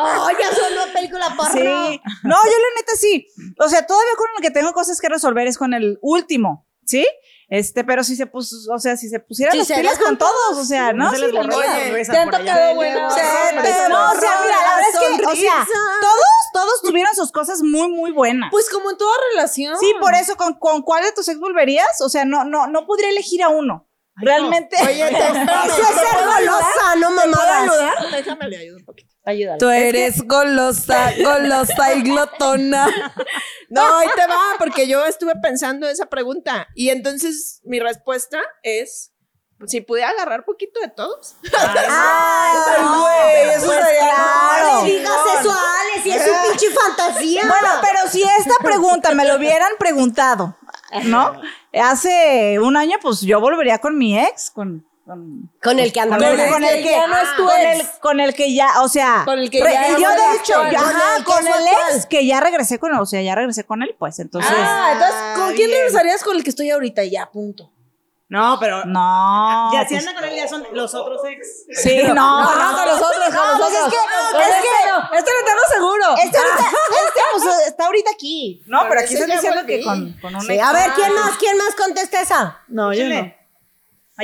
Oh, ya sonó película porno. Sí. No, yo la neta sí. O sea, todavía con el que tengo cosas que resolver es con el último, ¿sí? Este, pero si se puso, o sea, si se pusieran Si las se pilas dejan con todos, o sea, no, se sí, les borró te han tocado. Sí, no, o sea, mira, la verdad es que, o sea, todos, todos tuvieron sus cosas muy, muy buenas. Pues como en toda relación. Sí, por eso, ¿con, con cuál de tus ex volverías? O sea, no, no, no podría elegir a uno. Realmente. Oye, te- Eso es ser golosa, no mamadas. Déjame le ayudo un poquito. Ayúdale. Tú eres golosa, golosa y glotona. No, ahí te va, porque yo estuve pensando esa pregunta. Y entonces mi respuesta es: si pudiera agarrar poquito de todos. Ay, güey, eso Pues sería- claro. No digas eso a si es su pinche fantasía. Bueno, pero si esta pregunta me lo hubieran preguntado, ¿no? Hace un año, pues yo volvería con mi ex, con. con con el que anda con el, con el que ya no es tu con ex. el, con el que ya, o sea, Con el que re- ya yo no de hecho, yo- Con ajá, con el actual. ex que ya regresé con, o sea, ya regresé con él, pues, entonces, Ah, entonces, ¿con quién regresarías con el que estoy ahorita? Ya, punto. No, pero. no, Ya, si pues, anda con él, ya son los otros ex. sí, no, No, no, no, con los otros, con No, los pues otros. es que, Con es este que, no, este lo tengo seguro. este ahorita, este, pues, está ahorita aquí, no, pero aquí están diciendo que con, con un Sí, ex. a ver, ¿quién más? ¿Quién más contesta esa? No, yo no.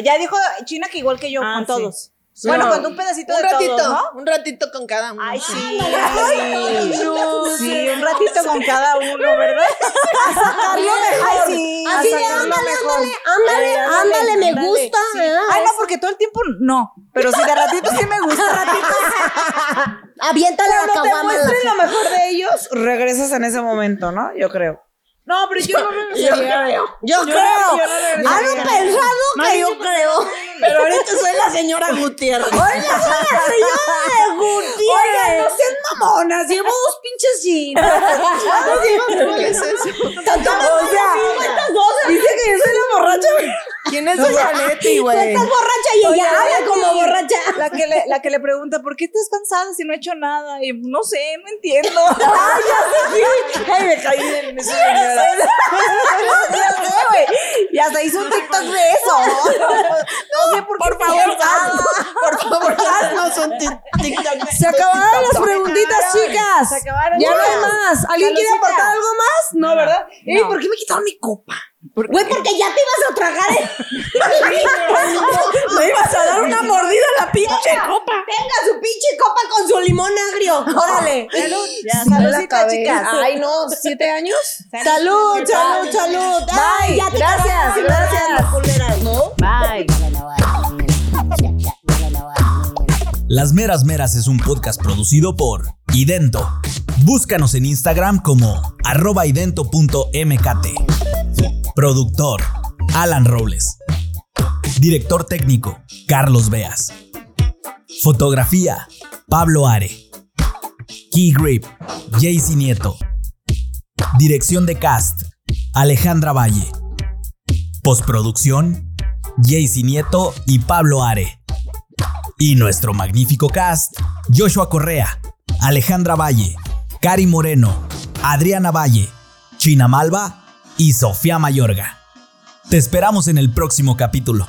Ya dijo China que igual que yo, Ah, con sí. Bueno, No. con un pedacito Un de ratito, todos, ¿no? un ratito con cada uno. Ay, sí. Ay, Sí, un ratito con cada uno, ¿verdad? A sacarlo mejor. Ay, sí. Así de, ándale, mejor. ándale, ándale, ándale, me ándale, gusta. sí. ¿verdad? Ay, no, porque todo el tiempo no. Pero si de ratito sí me gusta. Aviéntale la Cuando te caguama. la muestren lo mejor de ellos, regresas en ese momento, ¿no? Yo creo. No, pero yo no regresaría. Yo, creo. yo regresaría. Han pensado que yo creo. Pero ahorita soy la señora Gutiérrez. Oiga, soy la señora Gutiérrez. Oigan, no sean mamonas, llevo dos pinches jeans. ¿Qué es eso? Tanto O sea. Dice que yo soy la borracha. ¿Quién es doña Leti, Tú güey? estás borracha y ella habla como borracha. La que, le, la que le pregunta, ¿por qué estás cansada si no he hecho nada? Y no sé, no entiendo. Ay, me caí en esa señora. ya sé, güey. Y hasta hizo un TikTok de eso. No sé por qué. Por favor, por favor, haznos un ti- TikTok. Se acabaron las preguntitas, chicas. Se acabaron. Ya no hay más. ¿Alguien quiere aportar algo más? No, ¿verdad? Ey. ¿por qué me quitaron mi copa? Güey, porque ya te ibas a tragar el... Me ibas a dar una mordida a la pinche copa. Tenga su pinche copa con su limón agrio. Órale. Salud. Ya, Saludcita, chicas. Ay, no, ¿siete años? Salud, salud, salud. Ay, Bye. ya te Gracias, gracias. ¿no? Bye. Las Meras Meras es un podcast producido por Idento. Búscanos en Instagram como arroba idento.mkt. Productor, Alan Robles. Director técnico, Carlos Beas. Fotografía, Pablo Are. Key Grip, Jaycee Nieto. Dirección de cast, Alejandra Valle. Postproducción, Jaycee Nieto y Pablo Are. Y nuestro magnífico cast, Joshua Correa, Alejandra Valle, Cari Moreno, Adriana Valle, China Malva y Sofía Mayorga. Te esperamos en el próximo capítulo.